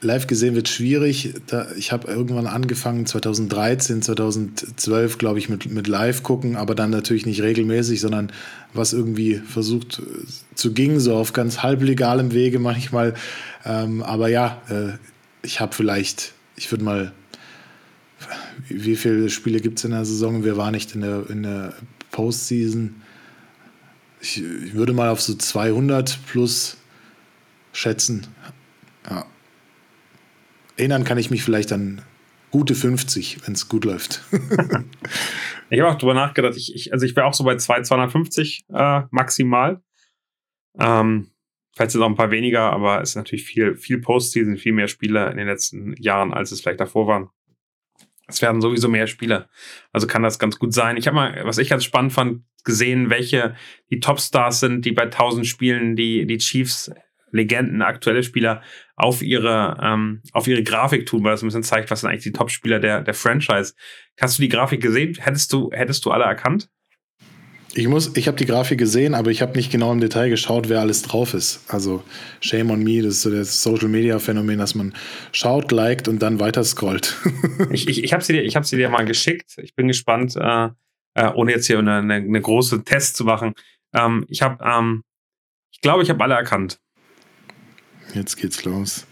Speaker 2: live gesehen wird schwierig. Da, ich habe irgendwann angefangen, 2013, 2012, glaube ich, mit, mit live gucken, aber dann natürlich nicht regelmäßig, sondern was irgendwie versucht äh, zu ging, so auf ganz halblegalem Wege manchmal. Ähm, aber ja, äh, ich habe vielleicht, ich würde mal, wie viele Spiele gibt es in der Saison? Wir waren nicht in der, in der Postseason. Ich, ich würde mal auf so 200 plus schätzen. Ja erinnern kann ich mich vielleicht an gute 50, wenn es gut läuft. *laughs*
Speaker 1: ich habe auch drüber nachgedacht. Ich, ich, also ich wäre auch so bei 2, 250 äh, maximal. Ähm, vielleicht sind auch ein paar weniger, aber es ist natürlich viel, viel Postseason, viel mehr Spieler in den letzten Jahren, als es vielleicht davor waren. Es werden sowieso mehr Spieler. Also kann das ganz gut sein. Ich habe mal, was ich ganz spannend fand, gesehen, welche die Topstars sind, die bei 1000 Spielen die, die Chiefs Legenden, aktuelle Spieler auf ihre, ähm, auf ihre Grafik tun, weil das ein bisschen zeigt, was sind eigentlich die Top-Spieler der, der Franchise. Hast du die Grafik gesehen? Hättest du, hättest du alle erkannt?
Speaker 2: Ich muss, ich habe die Grafik gesehen, aber ich habe nicht genau im Detail geschaut, wer alles drauf ist. Also Shame on me, das ist so das Social Media Phänomen, dass man schaut, liked und dann weiter scrollt. *laughs*
Speaker 1: ich ich, ich habe sie, dir, ich hab sie dir mal geschickt. Ich bin gespannt, äh, äh, ohne jetzt hier eine, eine, eine große Test zu machen. Ähm, ich habe, ähm, ich glaube, ich habe alle erkannt.
Speaker 2: Jetzt geht's los.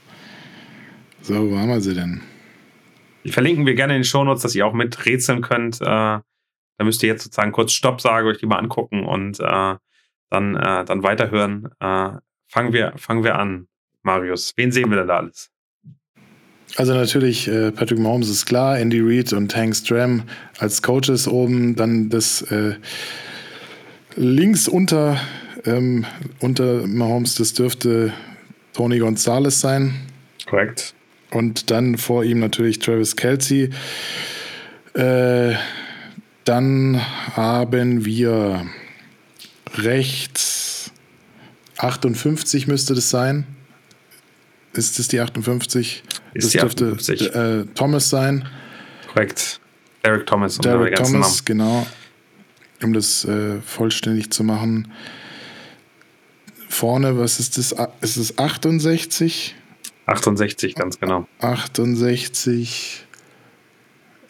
Speaker 2: So, wo haben wir sie denn?
Speaker 1: Die verlinken wir gerne in den Shownotes, dass ihr auch mit rätseln könnt. Äh, da müsst ihr jetzt sozusagen kurz Stopp sagen, euch die mal angucken und äh, dann, äh, dann weiterhören. Äh, fangen, wir, fangen wir an, Marius. Wen sehen wir denn da alles?
Speaker 2: Also natürlich, äh, Patrick Mahomes ist klar, Andy Reid und Hank Stram als Coaches oben, dann das äh, links unter, ähm, unter Mahomes, das dürfte Tony Gonzalez sein.
Speaker 1: Korrekt.
Speaker 2: Und dann vor ihm natürlich Travis Kelsey. Äh, dann haben wir rechts 58 müsste das sein. Ist das die 58?
Speaker 1: Ist
Speaker 2: das
Speaker 1: die
Speaker 2: dürfte
Speaker 1: 58.
Speaker 2: Äh, Thomas sein.
Speaker 1: Korrekt. Derek Thomas.
Speaker 2: Derek Thomas, Namen. genau. Um das äh, vollständig zu machen vorne, was ist das? Ist es 68?
Speaker 1: 68, ganz genau.
Speaker 2: 68.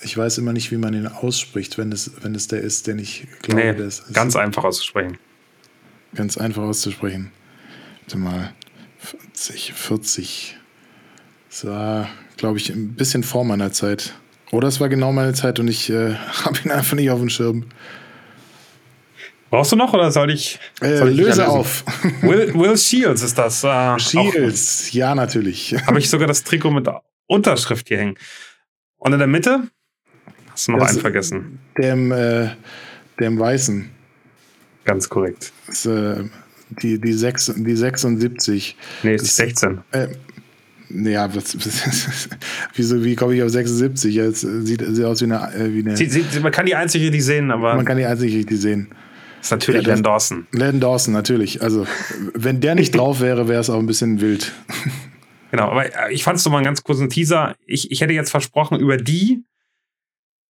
Speaker 2: Ich weiß immer nicht, wie man ihn ausspricht, wenn es, wenn es der ist, den ich glaube, nee, der ist.
Speaker 1: Ganz einfach auszusprechen.
Speaker 2: Ganz einfach auszusprechen. Warte mal. 40, 40. Das war, glaube ich, ein bisschen vor meiner Zeit. Oder es war genau meine Zeit und ich äh, *laughs* habe ihn einfach nicht auf dem Schirm.
Speaker 1: Brauchst du noch oder soll ich?
Speaker 2: Äh,
Speaker 1: soll ich
Speaker 2: löse auf. *laughs*
Speaker 1: Will, Will Shields ist das. Äh,
Speaker 2: Shields, ja, natürlich. *laughs*
Speaker 1: Habe ich sogar das Trikot mit Unterschrift hier hängen. Und in der Mitte? Hast du noch das, einen vergessen?
Speaker 2: Dem, äh, dem Weißen.
Speaker 1: Ganz korrekt.
Speaker 2: Das, äh, die, die, 6, die 76.
Speaker 1: Nee, ist die 16. Äh,
Speaker 2: ja, was, was, *laughs* wieso, wie komme ich auf 76? Jetzt sieht, sieht aus wie eine. Äh, wie eine
Speaker 1: sie, sie, man kann die einzig richtig sehen, aber.
Speaker 2: Man kann die einzig richtig sehen.
Speaker 1: Ist natürlich ja, Len Dawson.
Speaker 2: Len Dawson, natürlich. Also, wenn der nicht drauf wäre, wäre es auch ein bisschen wild. *laughs*
Speaker 1: Genau, aber äh, ich fand es nochmal einen ganz kurzen Teaser. Ich, ich hätte jetzt versprochen, über die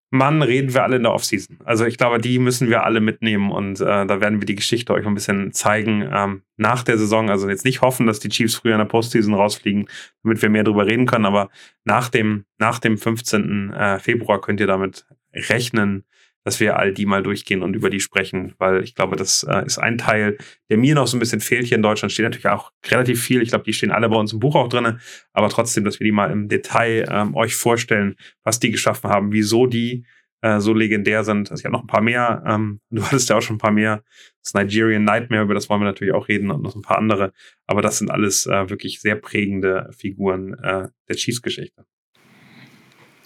Speaker 1: Mann reden wir alle in der Offseason. Also ich glaube, die müssen wir alle mitnehmen und äh, da werden wir die Geschichte euch ein bisschen zeigen ähm, nach der Saison. Also jetzt nicht hoffen, dass die Chiefs früher in der Postseason rausfliegen, damit wir mehr darüber reden können, aber nach dem, nach dem 15. Äh, Februar könnt ihr damit rechnen, dass wir all die mal durchgehen und über die sprechen, weil ich glaube, das äh, ist ein Teil, der mir noch so ein bisschen fehlt. Hier in Deutschland steht natürlich auch relativ viel. Ich glaube, die stehen alle bei uns im Buch auch drin, aber trotzdem, dass wir die mal im Detail ähm, euch vorstellen, was die geschaffen haben, wieso die äh, so legendär sind. Also ich habe noch ein paar mehr. Ähm, du hattest ja auch schon ein paar mehr. Das Nigerian Nightmare, über das wollen wir natürlich auch reden und noch ein paar andere. Aber das sind alles äh, wirklich sehr prägende Figuren äh, der Chiefs-Geschichte.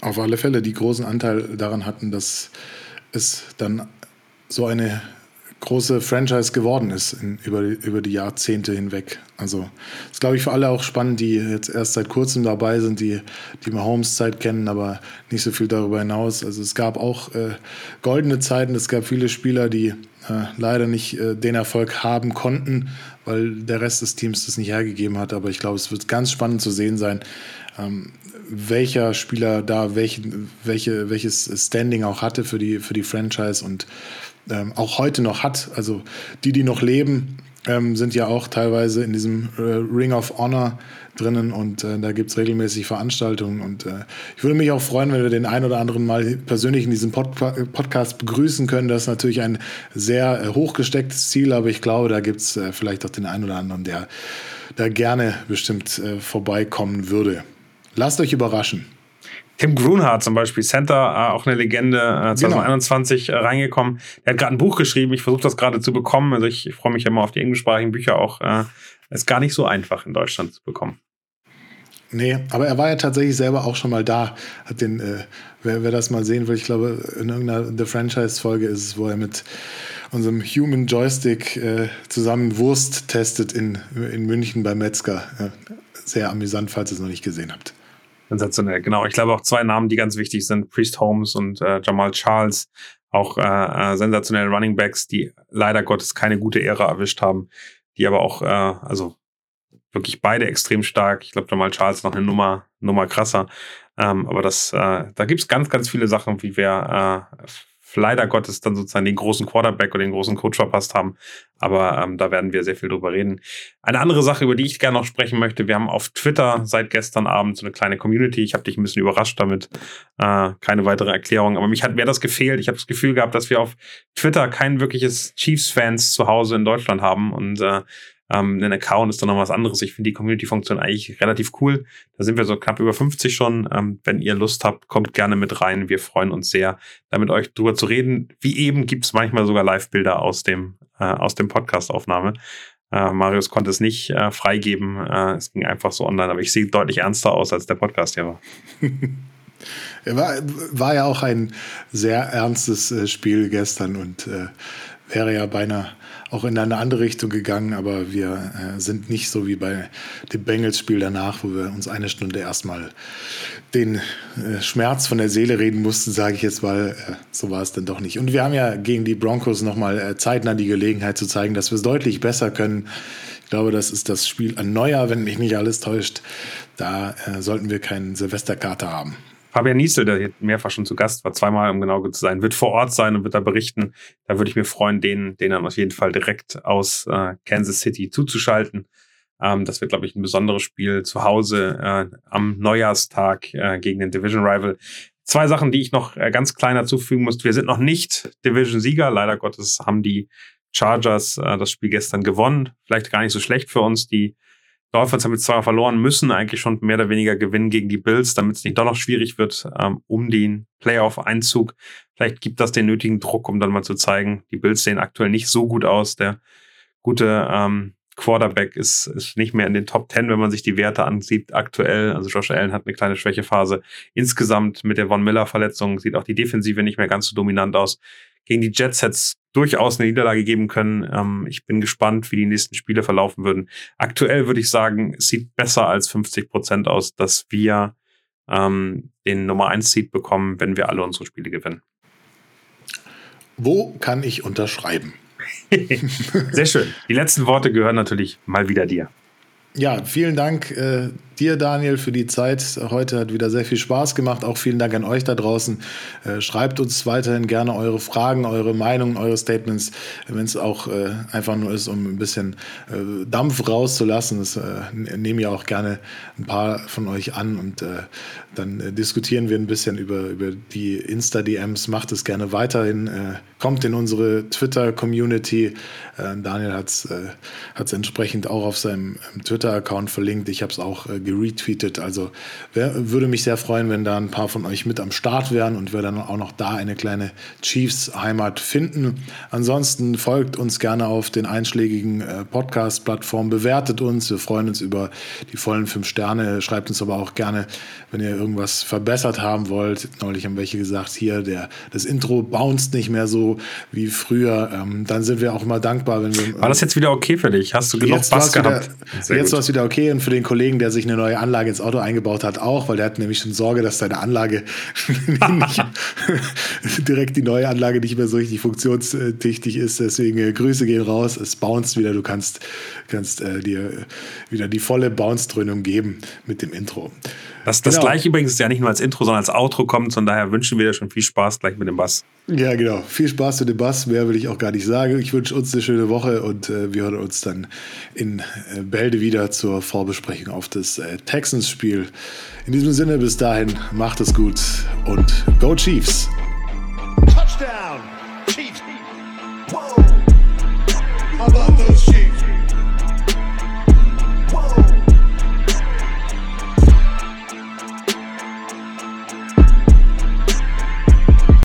Speaker 2: Auf alle Fälle, die großen Anteil daran hatten, dass es dann so eine große Franchise geworden ist in, über, über die Jahrzehnte hinweg. Also ist, glaube ich, für alle auch spannend, die jetzt erst seit kurzem dabei sind, die die Mahomes-Zeit kennen, aber nicht so viel darüber hinaus. Also es gab auch äh, goldene Zeiten, es gab viele Spieler, die äh, leider nicht äh, den Erfolg haben konnten, weil der Rest des Teams das nicht hergegeben hat. Aber ich glaube, es wird ganz spannend zu sehen sein, ähm, welcher Spieler da welche, welche, welches Standing auch hatte für die, für die Franchise und ähm, auch heute noch hat. Also die, die noch leben, ähm, sind ja auch teilweise in diesem äh, Ring of Honor drinnen und äh, da gibt es regelmäßig Veranstaltungen. Und äh, ich würde mich auch freuen, wenn wir den einen oder anderen mal persönlich in diesem Pod Podcast begrüßen können. Das ist natürlich ein sehr äh, hochgestecktes Ziel, aber ich glaube, da gibt es äh, vielleicht auch den einen oder anderen, der da gerne bestimmt äh, vorbeikommen würde. Lasst euch überraschen.
Speaker 1: Tim Grunhardt zum Beispiel, Center, äh, auch eine Legende, äh, 2021 genau. äh, reingekommen. Der hat gerade ein Buch geschrieben. Ich versuche das gerade zu bekommen. Also ich, ich freue mich immer auf die englischsprachigen Bücher auch. Äh, ist gar nicht so einfach in Deutschland zu bekommen.
Speaker 2: Nee, aber er war ja tatsächlich selber auch schon mal da. Hat den, äh, wer, wer das mal sehen will, ich glaube, in irgendeiner The Franchise-Folge ist es, wo er mit unserem Human Joystick äh, zusammen Wurst testet in, in München bei Metzger. Ja, sehr amüsant, falls ihr es noch nicht gesehen habt.
Speaker 1: Sensationell, genau. Ich glaube auch zwei Namen, die ganz wichtig sind, Priest Holmes und äh, Jamal Charles, auch äh, äh, sensationelle Running Backs, die leider Gottes keine gute Ära erwischt haben, die aber auch, äh, also wirklich beide extrem stark. Ich glaube, Jamal Charles noch eine Nummer, Nummer krasser. Ähm, aber das, äh, da gibt's ganz, ganz viele Sachen, wie wir äh, leider Gottes dann sozusagen den großen Quarterback oder den großen Coach verpasst haben. Aber ähm, da werden wir sehr viel drüber reden. Eine andere Sache, über die ich gerne noch sprechen möchte, wir haben auf Twitter seit gestern Abend so eine kleine Community. Ich habe dich ein bisschen überrascht damit. Äh, keine weitere Erklärung. Aber mich hat mir das gefehlt. Ich habe das Gefühl gehabt, dass wir auf Twitter kein wirkliches Chiefs-Fans zu Hause in Deutschland haben. Und äh, ähm, ein Account ist dann noch was anderes. Ich finde die Community-Funktion eigentlich relativ cool. Da sind wir so knapp über 50 schon. Ähm, wenn ihr Lust habt, kommt gerne mit rein. Wir freuen uns sehr, da mit euch drüber zu reden. Wie eben gibt es manchmal sogar Live-Bilder aus dem, äh, aus dem Podcast-Aufnahme. Äh, Marius konnte es nicht äh, freigeben. Äh, es ging einfach so online, aber ich sehe deutlich ernster aus, als der Podcast hier war. *laughs*
Speaker 2: Er war, war ja auch ein sehr ernstes äh, Spiel gestern und äh, wäre ja beinahe auch in eine andere Richtung gegangen, aber wir äh, sind nicht so wie bei dem Bengals-Spiel danach, wo wir uns eine Stunde erstmal den äh, Schmerz von der Seele reden mussten, sage ich jetzt mal. Äh, so war es dann doch nicht. Und wir haben ja gegen die Broncos nochmal äh, zeitnah die Gelegenheit zu zeigen, dass wir es deutlich besser können. Ich glaube, das ist das Spiel an Neujahr, wenn mich nicht alles täuscht. Da äh, sollten wir keinen Silvesterkater haben.
Speaker 1: Fabian Niesel, der hier mehrfach schon zu Gast war, zweimal, um genau zu sein, wird vor Ort sein und wird da berichten. Da würde ich mir freuen, den, den dann auf jeden Fall direkt aus äh, Kansas City zuzuschalten. Ähm, das wird, glaube ich, ein besonderes Spiel zu Hause äh, am Neujahrstag äh, gegen den Division Rival. Zwei Sachen, die ich noch äh, ganz klein dazufügen muss. Wir sind noch nicht Division-Sieger. Leider Gottes haben die Chargers äh, das Spiel gestern gewonnen. Vielleicht gar nicht so schlecht für uns. Die Dolphins haben jetzt zwar verloren, müssen eigentlich schon mehr oder weniger gewinnen gegen die Bills, damit es nicht doch noch schwierig wird, ähm, um den Playoff-Einzug. Vielleicht gibt das den nötigen Druck, um dann mal zu zeigen, die Bills sehen aktuell nicht so gut aus. Der gute ähm, Quarterback ist, ist nicht mehr in den Top 10, wenn man sich die Werte ansieht aktuell. Also Josh Allen hat eine kleine Schwächephase. Insgesamt mit der Von Miller Verletzung sieht auch die Defensive nicht mehr ganz so dominant aus. Gegen die Jets hätte es durchaus eine Niederlage geben können. Ähm, ich bin gespannt, wie die nächsten Spiele verlaufen würden. Aktuell würde ich sagen, es sieht besser als 50 Prozent aus, dass wir ähm, den Nummer 1 Seed bekommen, wenn wir alle unsere Spiele gewinnen.
Speaker 2: Wo kann ich unterschreiben? *laughs*
Speaker 1: Sehr schön. Die letzten Worte gehören natürlich mal wieder dir.
Speaker 2: Ja, vielen Dank äh, dir, Daniel, für die Zeit. Heute hat wieder sehr viel Spaß gemacht. Auch vielen Dank an euch da draußen. Äh, schreibt uns weiterhin gerne eure Fragen, eure Meinungen, eure Statements, wenn es auch äh, einfach nur ist, um ein bisschen äh, Dampf rauszulassen. Das äh, nehme ich auch gerne ein paar von euch an und äh, dann diskutieren wir ein bisschen über, über die Insta-DMs. Macht es gerne weiterhin. kommt in unsere Twitter-Community. Daniel hat es entsprechend auch auf seinem Twitter-Account verlinkt. Ich habe es auch geretweetet. Also wär, würde mich sehr freuen, wenn da ein paar von euch mit am Start wären und wir dann auch noch da eine kleine Chiefs-Heimat finden. Ansonsten folgt uns gerne auf den einschlägigen äh, Podcast-Plattformen, bewertet uns. Wir freuen uns über die vollen fünf Sterne. Schreibt uns aber auch gerne, wenn ihr irgendwas verbessert haben wollt. Neulich haben welche gesagt, hier, der, das Intro bounced nicht mehr so wie früher. Ähm, dann sind wir auch mal dankbar, wenn wir.
Speaker 1: War das jetzt wieder okay für dich? Hast du genug Bass gehabt?
Speaker 2: Wieder, jetzt war es wieder okay und für den Kollegen, der sich eine neue Anlage ins Auto eingebaut hat, auch, weil der hat nämlich schon Sorge, dass seine Anlage *laughs* direkt die neue Anlage nicht mehr so richtig funktionstüchtig ist. Deswegen äh, Grüße gehen raus. Es bounced wieder. Du kannst, kannst äh, dir wieder die volle Bounce-Dröhnung geben mit dem Intro.
Speaker 1: Das, das genau. gleiche übrigens ist ja nicht nur als Intro, sondern als Outro kommt. Von daher wünschen wir dir schon viel Spaß gleich mit dem Bass.
Speaker 2: Ja, genau. Viel Spaß mit dem Bass. Mehr will ich auch gar nicht sagen. Ich wünsche uns eine schöne Woche und äh, wir hören uns dann in äh, Bälde wieder zur Vorbesprechung auf das äh, Texans-Spiel. In diesem Sinne, bis dahin, macht es gut und Go Chiefs!